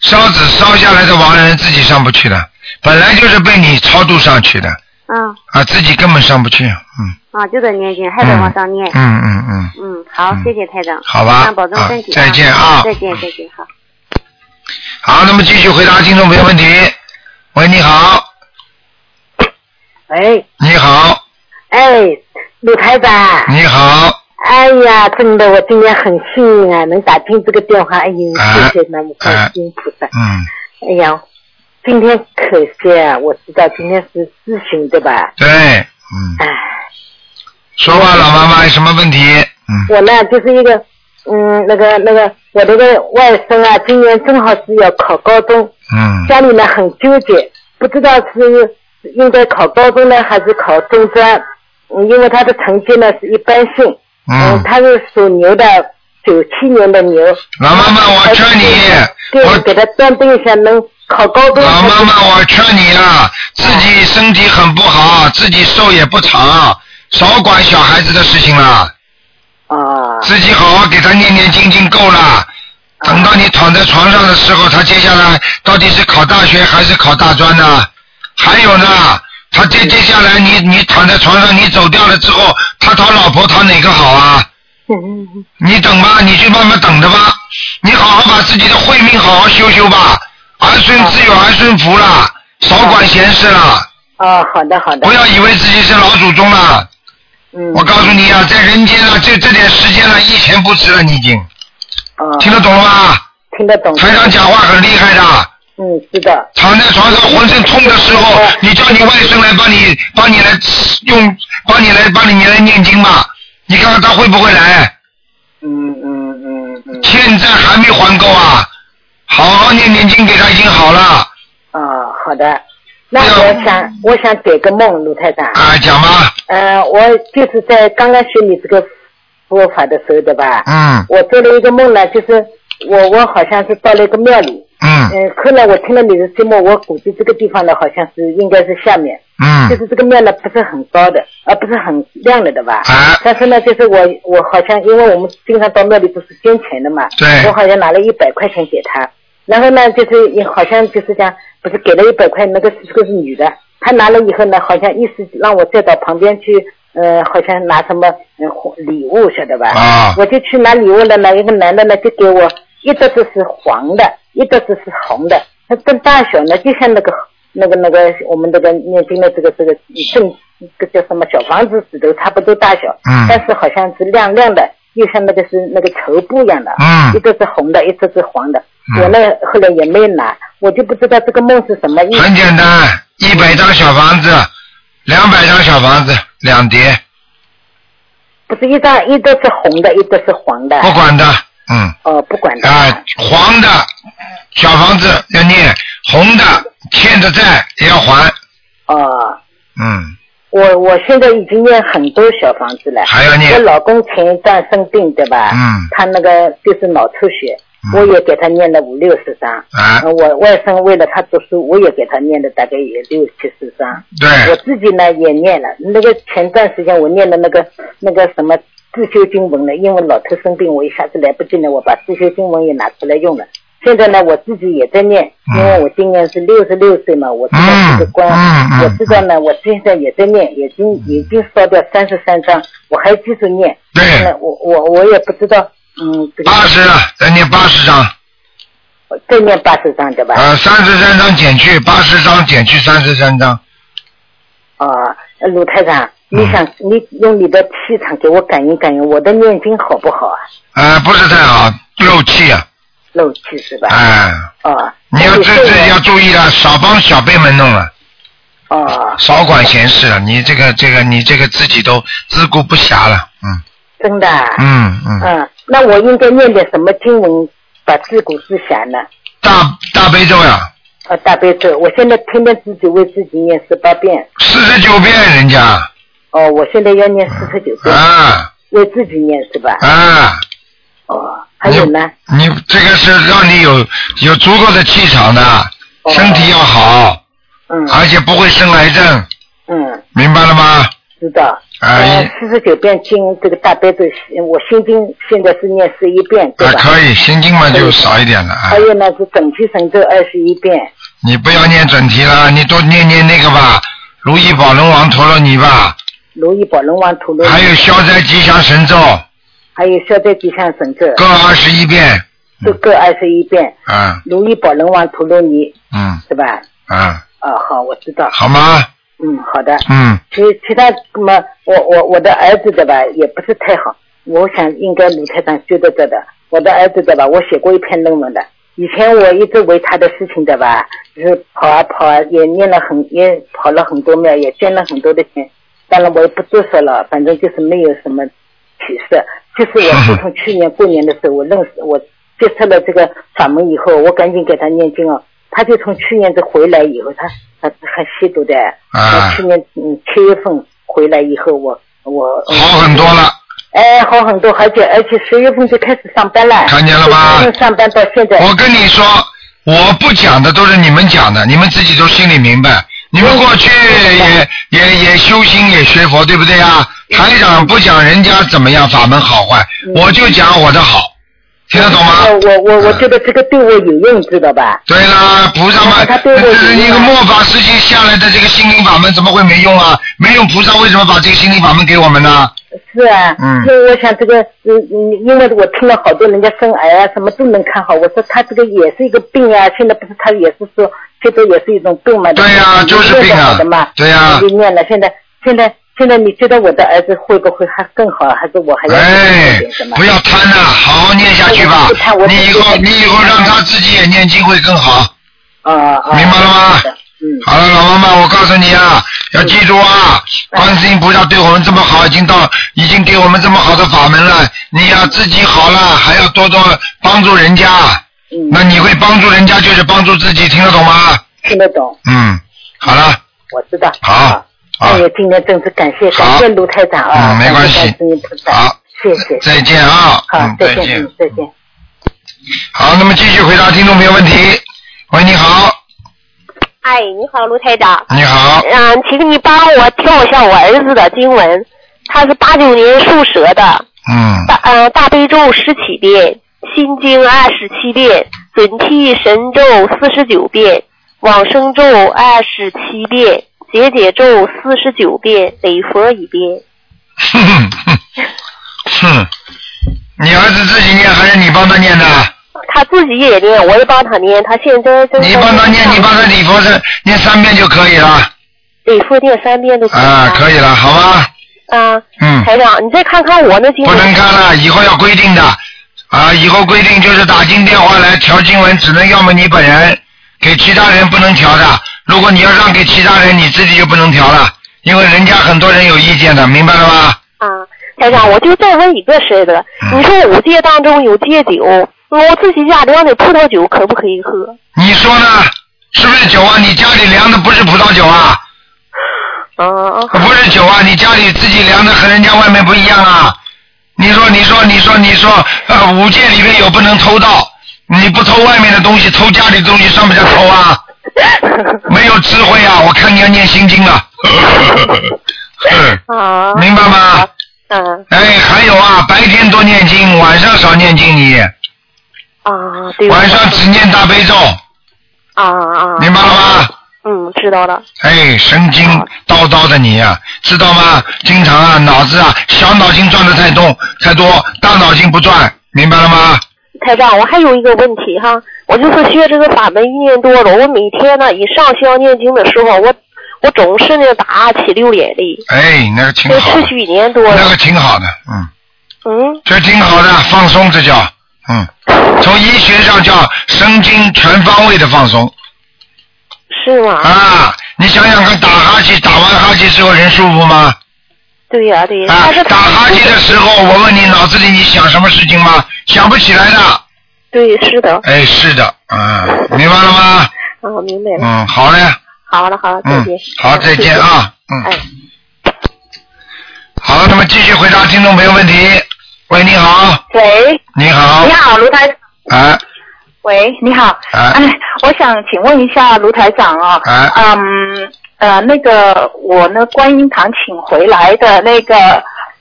烧纸烧下来的亡人自己上不去的，本来就是被你超度上去的嗯，啊，自己根本上不去。嗯啊，就得念经，还得往上念。嗯嗯嗯，嗯，好，谢谢台长。好吧保重身体、啊再见啊再见，再见，好。好，那么继续回答听众朋友问题。喂，你好。喂，你好，哎，鲁台长。你好，哎呀，真的，我今天很幸运啊，能打进这个电话。哎呦，啊谢谢南无观世音菩萨。嗯，哎呀，今天可惜啊，我知道今天是咨询对吧？对，嗯，哎，说话，老妈妈有什么问题？嗯，我呢就是一个，嗯，那个那个，我这个外甥啊，今年正好是要考高中，嗯，家里呢很纠结，不知道是应该考高中呢，还是考中专。嗯，因为他的成绩呢是一般性。嗯他是属牛的，九七年的牛。老妈妈，我劝你，我，给他断定一下，能考高中。老妈妈，我劝你啊，自己身体很不好，自己寿也不长，少管小孩子的事情了。啊。自己好好给他念念经经够了。等到你躺在床上的时候，他接下来到底是考大学还是考大专呢？还有呢，他接接下来你你躺在床上，你走掉了之后，他讨老婆讨哪个好啊？你等吧，你去慢慢等着吧。你好好把自己的慧命好好修修吧。儿孙自有儿孙福啦，少管闲事啦。啊，好的好的。不要以为自己是老祖宗啦。嗯。我告诉你啊，在人间啊，这这点时间了，一钱不值了，你已经。哦。听得懂了吗？听得懂。台长讲话很厉害的。嗯，是的。躺在床上浑身痛的时候，你叫你外甥来帮你帮你来用，帮你来帮你来念经嘛。你看看他会不会来？嗯嗯嗯嗯。欠债还没还够啊！好好念念经，给他已经好了。啊，好的。那我想，我想解个梦，卢台长。啊，讲吧。呃，我就是在刚刚学你这个佛法的时候，的吧？嗯。我做了一个梦呢，就是我我好像是到了一个庙里。嗯。嗯，后来我听了你的节目，我估计这个地方呢，好像是应该是下面。嗯就是这个庙呢，不是很高的，而不是很亮了的，对吧？啊。但是呢，就是我我好像，因为我们经常到庙里不是捐钱的嘛。对我好像拿了一百块钱给他，然后呢，就是也好像就是讲，不是给了一百块，那个是个是女的，她拿了以后呢，好像意思让我再到旁边去，呃，好像拿什么呃礼物，晓得吧？啊我就去拿礼物了呢，一个男的呢就给我一个子是黄的，一个子是红的，它这大小呢就像那个那个那个我们这个念经的这个这个正这个叫什么小房子指头差不多大小，嗯但是好像是亮亮的，又像那个是那个绸布一样的，嗯一个是红的，一个是黄的。嗯我呢后来也没拿，我就不知道这个梦是什么意思。很简单，一百张小房子，两百张小房子，两叠，不是一张，一个是红的，一个是黄的。不管的，嗯。哦，不管的。啊，黄的小房子要念，红的欠的债也要还，哦，嗯，我我现在已经念很多小房子了。还要念我老公前一段生病，对吧？嗯他那个就是脑出血，我也给他念了五六十张。啊呃我外甥为了他读书，我也给他念了大概也六七十张。对我自己呢也念了，那个前段时间我念的那个那个什么自修经文了，因为老头生病，我一下子来不及了，我把自修经文也拿出来用了。现在呢，我自己也在念，因为我今年是六十六岁嘛，我知道这个关，我知道呢，我现在也在念，已经已经烧掉三十三章，我还继续念。对那我我我也不知道，嗯，这个八十了，再念八十张，再念八十章对吧？呃，三十三张减去八十张，减去三十三张，啊，呃鲁台长，你嗯想你用你的气场给我感应感应，我的念经好不好啊？呃，不是太好，漏气啊，漏气是吧？哎、啊，你要这这要注意了，少帮小辈们弄了，啊，少管闲事了，你这个这个你这个自己都自顾不暇了，嗯真的啊。嗯嗯，嗯，那我应该念点什么经文把自顾自暇呢？大大悲咒呀，啊，大悲咒，我现在天天自己为自己念十八遍。四十九遍人家哦，我现在要念四十九遍，啊为自己念是吧？啊，哦，还有呢？你这个是让你有有足够的气场的，身体要好，哦嗯而且不会生癌症，嗯，明白了吗？知道。啊呃，四十九遍经这个大悲咒，我心经现在是念十一遍，对啊，吧？可以，心经嘛就少一点了啊还。有呢是整体神咒二十一遍，你不要念准提了，你多念念那个吧，如意宝轮王陀罗尼吧，如意宝龙王陀罗尼，还有消灾吉祥神咒，还有消灾吉祥神咒，各二十一遍。都各二十一遍。嗯如意宝龙王陀罗尼嗯是吧？啊，哦，好，我知道。好吗？嗯，好的。嗯，其其他什么，我我我的儿子的吧，也不是太好。我想应该卢台长觉得这的，我的儿子的吧，我写过一篇论文的。以前我一直为他的事情的吧，就是跑啊跑啊，也念了很，也跑了很多庙，也捐了很多的钱。当然我也不多说了，反正就是没有什么起色。就是我自从去年过年的时候，我认识我接触了这个法门以后，我赶紧给他念经哦。他就从去年这回来以后，他他还吸毒的。啊。去年嗯七月份回来以后，我我。好很多了。哎，好很多，而且而且十月份就开始上班了。看见了吗？上班到现在。我跟你说，我不讲的都是你们讲的，你们自己都心里明白。你们过去也也也修心也学佛，对不对啊？台长不讲人家怎么样法门好坏，我就讲我的好，听得懂吗？我我我觉得这个对我有用，知道吧？对啦，菩萨们，这是一个末法时期下来的这个心灵法门，怎么会没用啊？没用，菩萨为什么把这个心灵法门给我们呢？是啊，嗯，因为我想这个，嗯嗯，因为我听了好多人家生癌啊，什么都能看好。我说他这个也是一个病啊，现在不是他也是说，现在也是一种病嘛。对呀，就是病啊。对呀。就念了，现在现在现在，你觉得我的儿子会不会还更好，还是我还要哎，不要贪呐，好好念下去吧。你以后你以后让他自己也念经会更好。啊啊。明白了吗？嗯。好了，老妈妈，我告诉你啊。要记住啊！观世音菩萨对我们这么好，已经到已经给我们这么好的法门了。你要自己好了，还要多多帮助人家。嗯。那你会帮助人家，就是帮助自己，听得懂吗？听得懂。嗯，好了。我知道。好。那也今天真是感谢感谢卢台长啊！嗯，没关系。好，谢谢。再见啊！好，再见，再见。好，那么继续回答听众朋友问题。喂，你好。哎，你好，卢台长。你好。嗯，请你帮我挑一下我儿子的经文，他是八九年属蛇的。嗯。大呃大悲咒十七遍，心经二十七遍，准提神咒四十九遍，往生咒二十七遍，解解咒四十九遍，礼佛一遍。哼哼哼，你儿子自己念还是你帮他念的？他自己也念，我也帮他念。他现在正你帮他念，你帮他礼佛是念三遍就可以了。礼佛念三遍都可以。啊，可以了，好吧？啊。嗯。台长，你再看看我那经文。不能看了，以后要规定的啊！以后规定就是打进电话来调经文，只能要么你本人，给其他人不能调的。如果你要让给其他人，你自己就不能调了，因为人家很多人有意见的，明白了吗？啊，台长，我就再问一个事的，你说五戒当中有戒酒。我自己家酿的葡萄酒可不可以喝？你说呢？是不是酒啊？你家里酿的不是葡萄酒啊？啊。不是酒啊！你家里自己酿的和人家外面不一样啊！你说，你说，你说，你说，呃，五戒里面有不能偷盗，你不偷外面的东西，偷家里的东西算不算偷啊？没有智慧啊！我看你要念心经了。啊。明白吗？嗯。哎，还有啊，白天多念经，晚上少念经，你。啊，对。晚上只念大悲咒。啊啊。明白了吗？嗯，知道了。哎，神经叨叨的你呀，知道吗？经常啊，脑子啊，小脑筋转的太动太多，大脑筋不转，明白了吗？台长，我还有一个问题哈，我就是学这个法门一年多了，我每天呢一上香念经的时候，我我总是呢打起流眼泪。哎，那个挺好。持续一年多了。那个挺好的，嗯。嗯。这挺好的，放松这叫。嗯，从医学上叫神经全方位的放松。是吗？啊，你想想看，打哈欠，打完哈欠之后人舒服吗？对呀，对呀。啊，打哈欠的时候，我问你，脑子里你想什么事情吗？想不起来的。对，是的。哎，是的，嗯，明白了吗？啊，明白了。嗯，好嘞。好了，好了，再见。好，再见啊，嗯。哎。好，那么继续回答听众朋友问题。喂，你好。喂。你好。你好，卢台。哎。喂，你好。哎。我想请问一下卢台长啊。哎。嗯呃，那个我呢，观音堂请回来的那个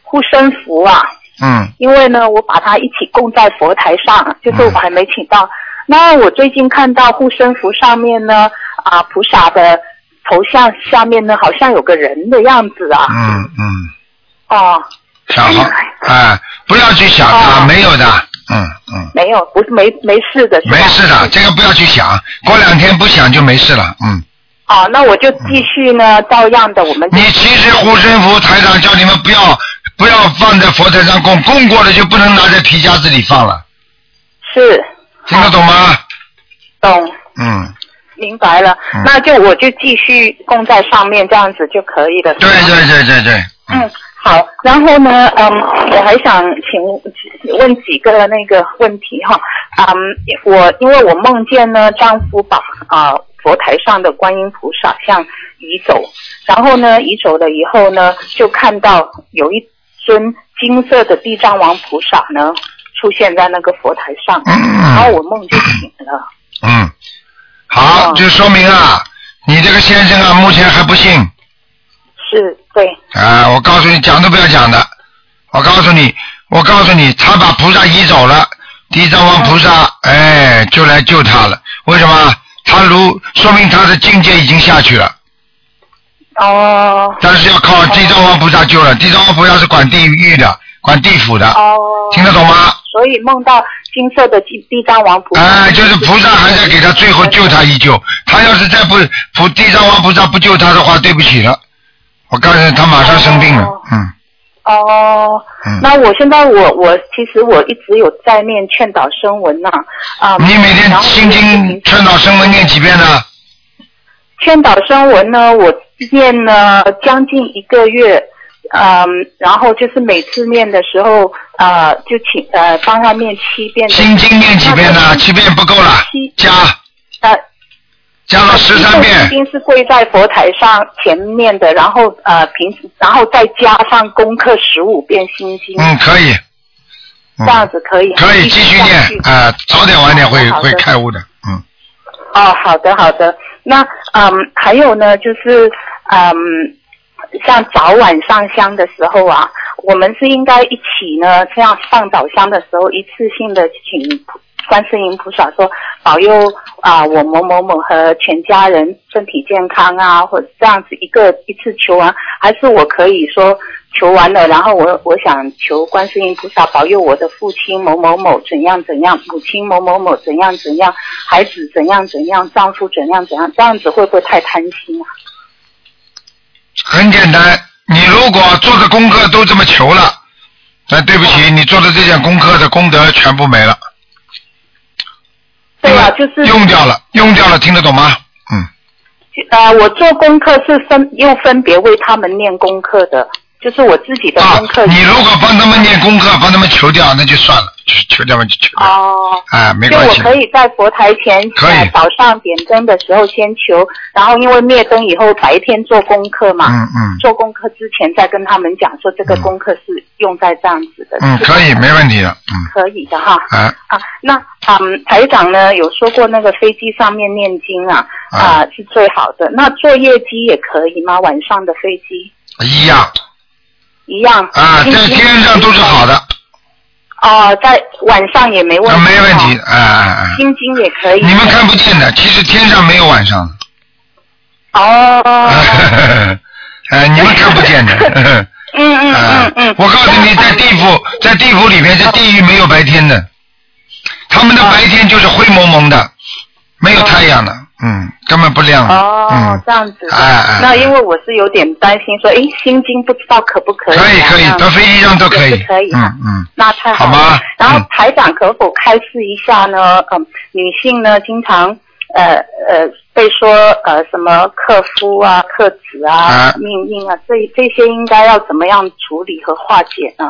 护身符啊。嗯。因为呢，我把它一起供在佛台上，就是我还没请到。那我最近看到护身符上面呢，啊，菩萨的头像下面呢，好像有个人的样子啊。嗯嗯。哦。想好，哎，不要去想它，没有的，嗯嗯。没有，不是没没事的。没事的，这个不要去想，过两天不想就没事了，嗯。啊，那我就继续呢，照样的我们。你其实护身符台长叫你们不要不要放在佛台上供，供过了就不能拿在皮夹子里放了，是。听得懂吗？懂，嗯，明白了，嗯。那就我就继续供在上面，这样子就可以了。对对对对对，嗯，好，然后呢，嗯，我还想请问几个那个问题哈，嗯，我因为我梦见呢，丈夫把啊、佛台上的观音菩萨像移走，然后呢移走了以后呢，就看到有一尊金色的地藏王菩萨呢出现在那个佛台上，然后我梦就醒了。嗯，好，就说明啊，你这个先生啊，目前还不信。是对，啊，我告诉你，讲都不要讲的，我告诉你，我告诉你，他把菩萨移走了，地藏王菩萨，哎，就来救他了，为什么？他如说明他的境界已经下去了。哦。但是要靠地藏王菩萨救了，地藏王菩萨是管地狱的，管地府的，哦。听得懂吗？所以梦到金色的地地藏王菩萨。哎，就是菩萨还在给他最后救他一救，他要是再不菩地藏王菩萨不救他的话，对不起了，我告诉你，他马上生病了，嗯，哦，嗯那我现在我我其实我一直有在念劝导声文呐，啊、你每天心经劝导声文念几遍呢？劝导声闻呢，我念了将近一个月，嗯，然后就是每次念的时候，呃，就请呃帮他念七遍。心经念几遍呢？七遍不够了，七加呃，加了十三遍心经是跪在佛台上前面的，然后呃平时然后再加上功课十五遍心经。嗯，可以，嗯这样子可以。可以继续念啊，早点晚点会会开悟的，嗯，哦，好的好的。那嗯，还有呢，就是嗯，像早晚上香的时候啊，我们是应该一起呢，这样上早香的时候，一次性的请观世音菩萨说保佑啊、我某某某和全家人身体健康啊，或者这样子一个一次求完，还是我可以说求完了，然后我我想求观世音菩萨保佑我的父亲某某某怎样怎样，母亲某某某怎样怎样，孩子怎样怎样，丈夫怎样怎样，这样子会不会太贪心啊？很简单，你如果做的功课都这么求了，那对不起，你做的这件功课的功德全部没了。对啊，就是用掉了，用掉了，听得懂吗？嗯呃，我做功课是分又分别为他们念功课的，就是我自己的功课。啊你如果帮他们念功课，帮他们求掉，那就算了，求掉嘛就求掉，哦，哎，没就我关系。可以在佛台前，可以呃早上点灯的时候先求，然后因为灭灯以后白天做功课嘛，嗯嗯做功课之前再跟他们讲说这个功课是用在这样子的，嗯，可以，没问题的，嗯，可以的哈。啊，啊，那嗯，台长呢有说过那个飞机上面念经啊啊、是最好的，那坐夜机也可以吗？晚上的飞机一样一样。啊，在天上都是好的，哦、在晚上也没问题，啊，没问题，哎哎哎，心经也可以。你们看不见的，其实天上没有晚上的，哦，哎，你们看不见的，嗯嗯 嗯嗯，我告诉你，在地府，在地府里面，在地狱没有白天的，他们的白天就是灰蒙蒙的，没有太阳的，嗯，根本不亮的，哦嗯，，这样子。哎哎那因为我是有点担心，说，诶，心经不知道可不可以、啊？可以可以到飞机上都可以，可以。嗯嗯，那太好了。好吗然后嗯台长可否开示一下呢？嗯，女性呢经常呃呃被说呃什么克夫啊、克子啊、啊命运啊，这这些应该要怎么样处理和化解呢？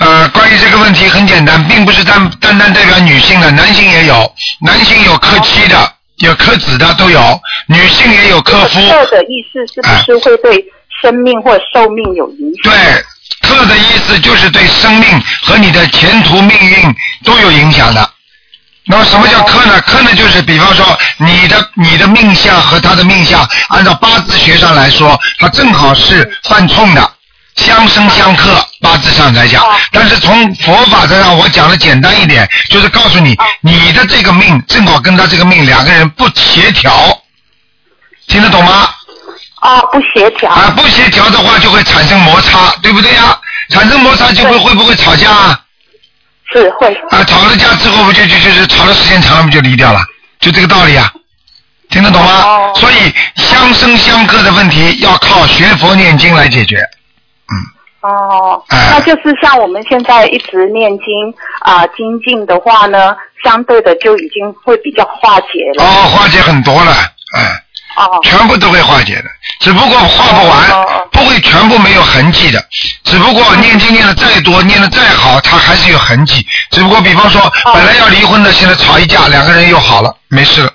呃，关于这个问题很简单，并不是单单单代表女性的，男性也有，男性有克妻的，有克子的都有，女性也有克夫。克的意思是不是会对生命或寿命有影响？对，克的意思就是对生命和你的前途命运都有影响的。那么什么叫克呢？克呢就是比方说你的你的命相和他的命相，按照八字学上来说，它正好是犯冲的，相生相克，八字上来讲。但是从佛法上，我讲的简单一点，就是告诉你，你的这个命正好跟他这个命两个人不协调，听得懂吗？啊，不协调。啊，不协调的话就会产生摩擦，对不对呀？产生摩擦就会会不会吵架啊？是会。啊，吵了架之后不就就就是吵的时间长了不就离掉了？就这个道理啊，听得懂吗？所以相生相克的问题要靠学佛念经来解决。哦，哎那就是像我们现在一直念经啊、精进的话呢，相对的就已经会比较化解了。哦，化解很多了，哎，哦，全部都会化解的，只不过化不完，不会全部没有痕迹的。只不过念经念的再多，念的再好，它还是有痕迹。只不过比方说，本来要离婚的，现在吵一架，两个人又好了，没事了。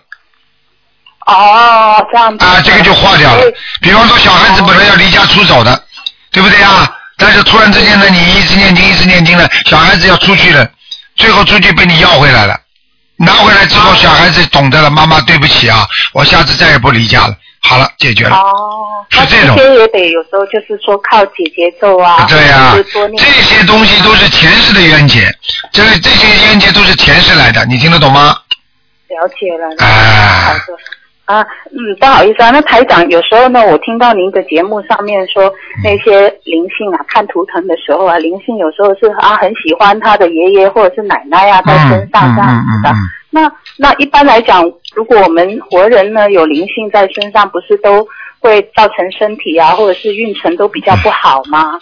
哦，这样子。啊，这个就化掉了。比方说，小孩子本来要离家出走的，对不对啊？但是突然之间呢，你一直念经，一直念经了，小孩子要出去了，最后出去被你要回来了，拿回来之后，小孩子懂得了，妈妈对不起啊，我下次再也不离家了。好了，解决了。哦，是这种那些也得有时候就是说靠姐姐咒啊，对呀、这些东西都是前世的冤结，这个这些冤结都是前世来的，你听得懂吗？了解了。啊好的。啊，嗯，不好意思啊，那台长有时候呢，我听到您的节目上面说那些灵性啊，看图腾的时候啊，灵性有时候是啊很喜欢他的爷爷或者是奶奶啊在身上这样子的。那那一般来讲，如果我们活人呢有灵性在身上，不是都会造成身体啊或者是运程都比较不好吗？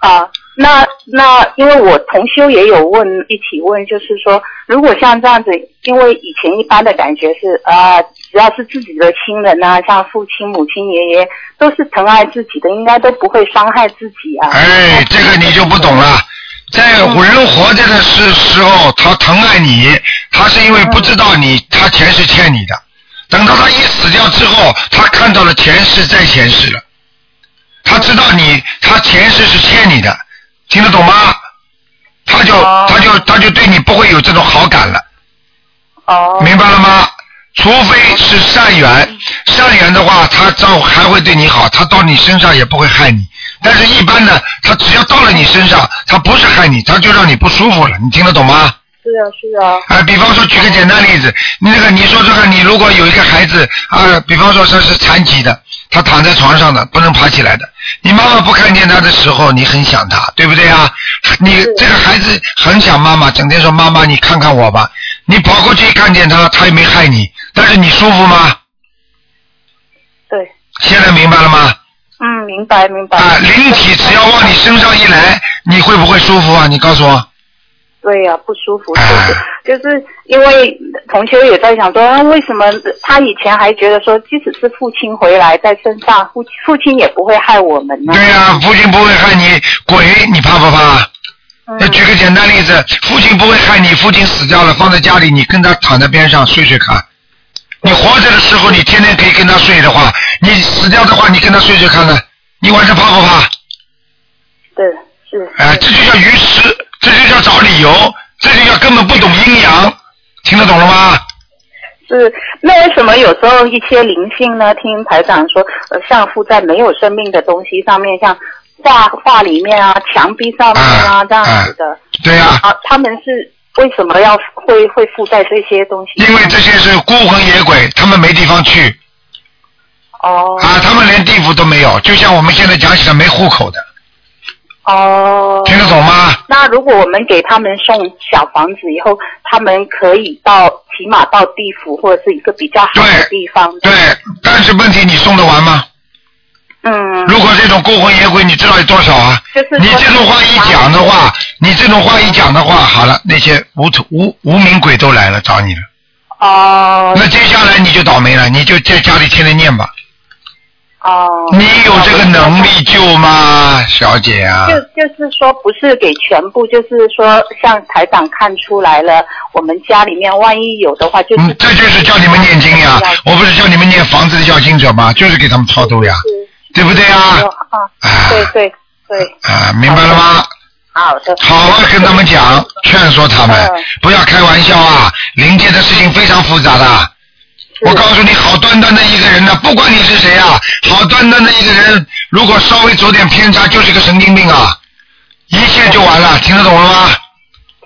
啊，啊，那那因为我同修也有问，一起问，就是说，如果像这样子，因为以前一般的感觉是啊、只要是自己的亲人啊，像父亲、母亲、爷爷，都是疼爱自己的，应该都不会伤害自己啊。哎，这个你就不懂了。在人活着的时时候，他疼爱你，他是因为不知道你，他前世欠你的。等到他一死掉之后，他看到了前世在前世了，他知道你，他前世是欠你的，听得懂吗？他就他就他就对你不会有这种好感了。哦。明白了吗？除非是善缘，善缘的话，他照还会对你好，他到你身上也不会害你。但是，一般的，他只要到了你身上，他不是害你，他就让你不舒服了。你听得懂吗？是啊，是啊。啊，比方说，举个简单例子，那个你说这个，你如果有一个孩子啊，比方说他是残疾的，他躺在床上的，不能爬起来的，你妈妈不看见他的时候，你很想他，对不对啊？你这个孩子很想妈妈，整天说妈妈，你看看我吧。你跑过去看见他，他也没害你，但是你舒服吗？对。现在明白了吗？嗯，明白明白。啊，灵体只要往你身上一来，你会不会舒服啊？你告诉我。对呀、不舒服，就是就是因为同学也在想说，啊为什么他以前还觉得说，即使是父亲回来在身上，父父亲也不会害我们呢？对呀、父亲不会害你，鬼你怕不怕？那举个简单例子，父亲不会害你，父亲死掉了，放在家里，你跟他躺在边上睡睡看。你活着的时候，你天天可以跟他睡的话，你死掉的话，你跟他睡睡看呢，你晚上怕不怕？对，是。哎、这就叫愚痴，这就叫找理由，这就叫根本不懂阴阳，听得懂了吗？是，那为什么有时候一些灵性呢？听台长说，呃，像附在没有生命的东西上面，像画画里面啊、墙壁上面啊、这样子的。对呀、啊，他们是为什么要会会附在这些东西？因为这些是孤魂野鬼，他们没地方去。哦。啊，他们连地府都没有，就像我们现在讲起来没户口的，哦。听得懂吗？那如果我们给他们送小房子以后，他们可以到起码到地府或者是一个比较好的地方。对，但是问题你送得完吗？嗯。如果这种孤魂野鬼，你知道有多少啊？就是你这种话一讲的话，你这种话一讲的话，好了，那些无土无无名鬼都来了找你了。哦。那接下来你就倒霉了，你就在家里天天念吧。哦。你有这个能力救吗，小姐啊？就就是说，不是给全部，就是说，像台长看出来了，我们家里面万一有的话，就是、嗯，这就是叫你们念经呀，我不是叫你们念房子的要经者吗？就是给他们超度呀，对不对呀？啊，对对对，啊，明白了吗？好的。好好跟他们讲，劝说他们，不要开玩笑啊！灵界的事情非常复杂的。我告诉你，好端端的一个人呢，不管你是谁啊，好端端的一个人，如果稍微走点偏差，就是个神经病啊，一切就完了，听得懂了吗？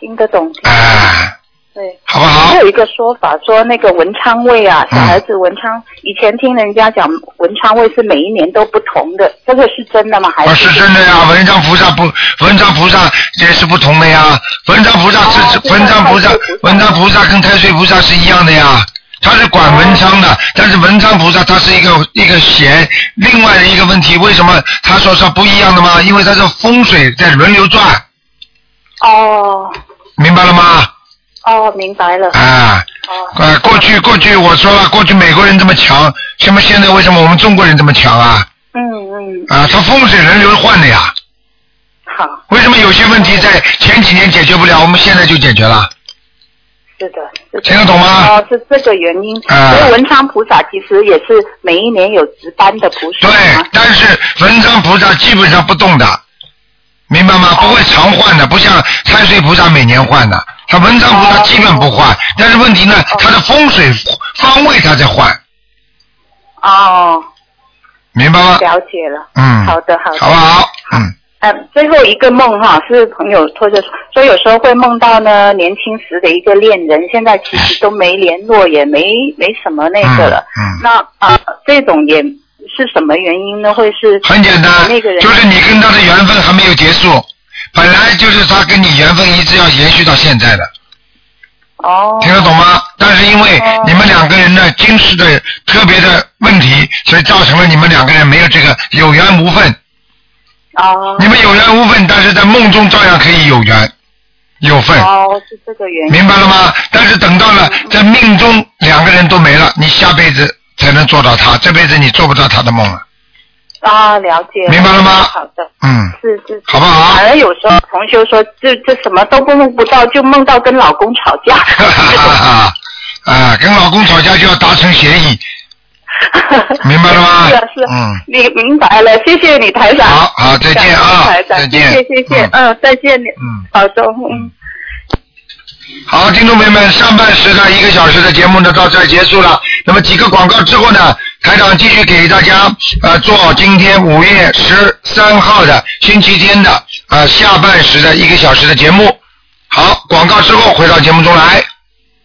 听得懂。哎，对，好不好？还有一个说法说，那个文昌位啊，小孩子文昌，以前听人家讲文昌位是每一年都不同的，这个是真的吗？还啊，是是真的呀，文昌菩萨不，文昌菩萨也是不同的呀。文昌菩萨是文昌菩萨，文昌菩萨跟太岁菩萨是一样的呀。他是管文昌的，但是文昌菩萨他是一个一个贤。另外的一个问题，为什么他说是不一样的吗？因为他是风水在轮流转，哦明白了吗？哦，明白了。啊，哦呃，过去过去我说了，过去美国人这么强，什么现在为什么我们中国人这么强啊？嗯嗯。啊，他风水轮流换的呀。好。为什么有些问题在前几年解决不了，我们现在就解决了？是的，听得懂吗哦，是这个原因。啊所以文昌菩萨其实也是每一年有值班的菩萨。对，但是文昌菩萨基本上不动的，明白吗？不会常换的，不像太岁菩萨每年换的，他文昌菩萨基本不换。但是问题呢，他的风水方位他在换，哦，明白吗？了解了。嗯好的，好的。好不好？嗯，嗯，最后一个梦哈，是朋友托着说，有时候会梦到呢年轻时的一个恋人，现在其实都没联络，也没没什么那个了。嗯。那啊、这种也是什么原因呢？会是很简单那个人就是你跟他的缘分还没有结束，本来就是他跟你缘分一直要延续到现在的。哦。听得懂吗？但是因为你们两个人呢，今世的特别的问题，所以造成了你们两个人没有这个有缘无分。哦。你们有缘无分，但是在梦中照样可以有缘有份，哦，是这个原因。明白了吗？但是等到了在命中两个人都没了，你下辈子才能做到他，这辈子你做不到他的梦了。啊，了解。明白了吗好的。嗯，是是。是好不好反正有时候同修说，这这什么都梦不到，就梦到跟老公吵架。啊啊，跟老公吵架就要达成协议，明白了吗？是啊是啊。嗯。你明白了，谢谢你台长。好好再见啊台长再见谢谢谢谢，嗯，再见你。嗯。保重，嗯。好，听众朋友们，上半时的一个小时的节目呢到这儿结束了。那么几个广告之后呢，台长继续给大家呃做今天五月十三号的星期天的呃下半时的一个小时的节目。好，广告之后回到节目中来。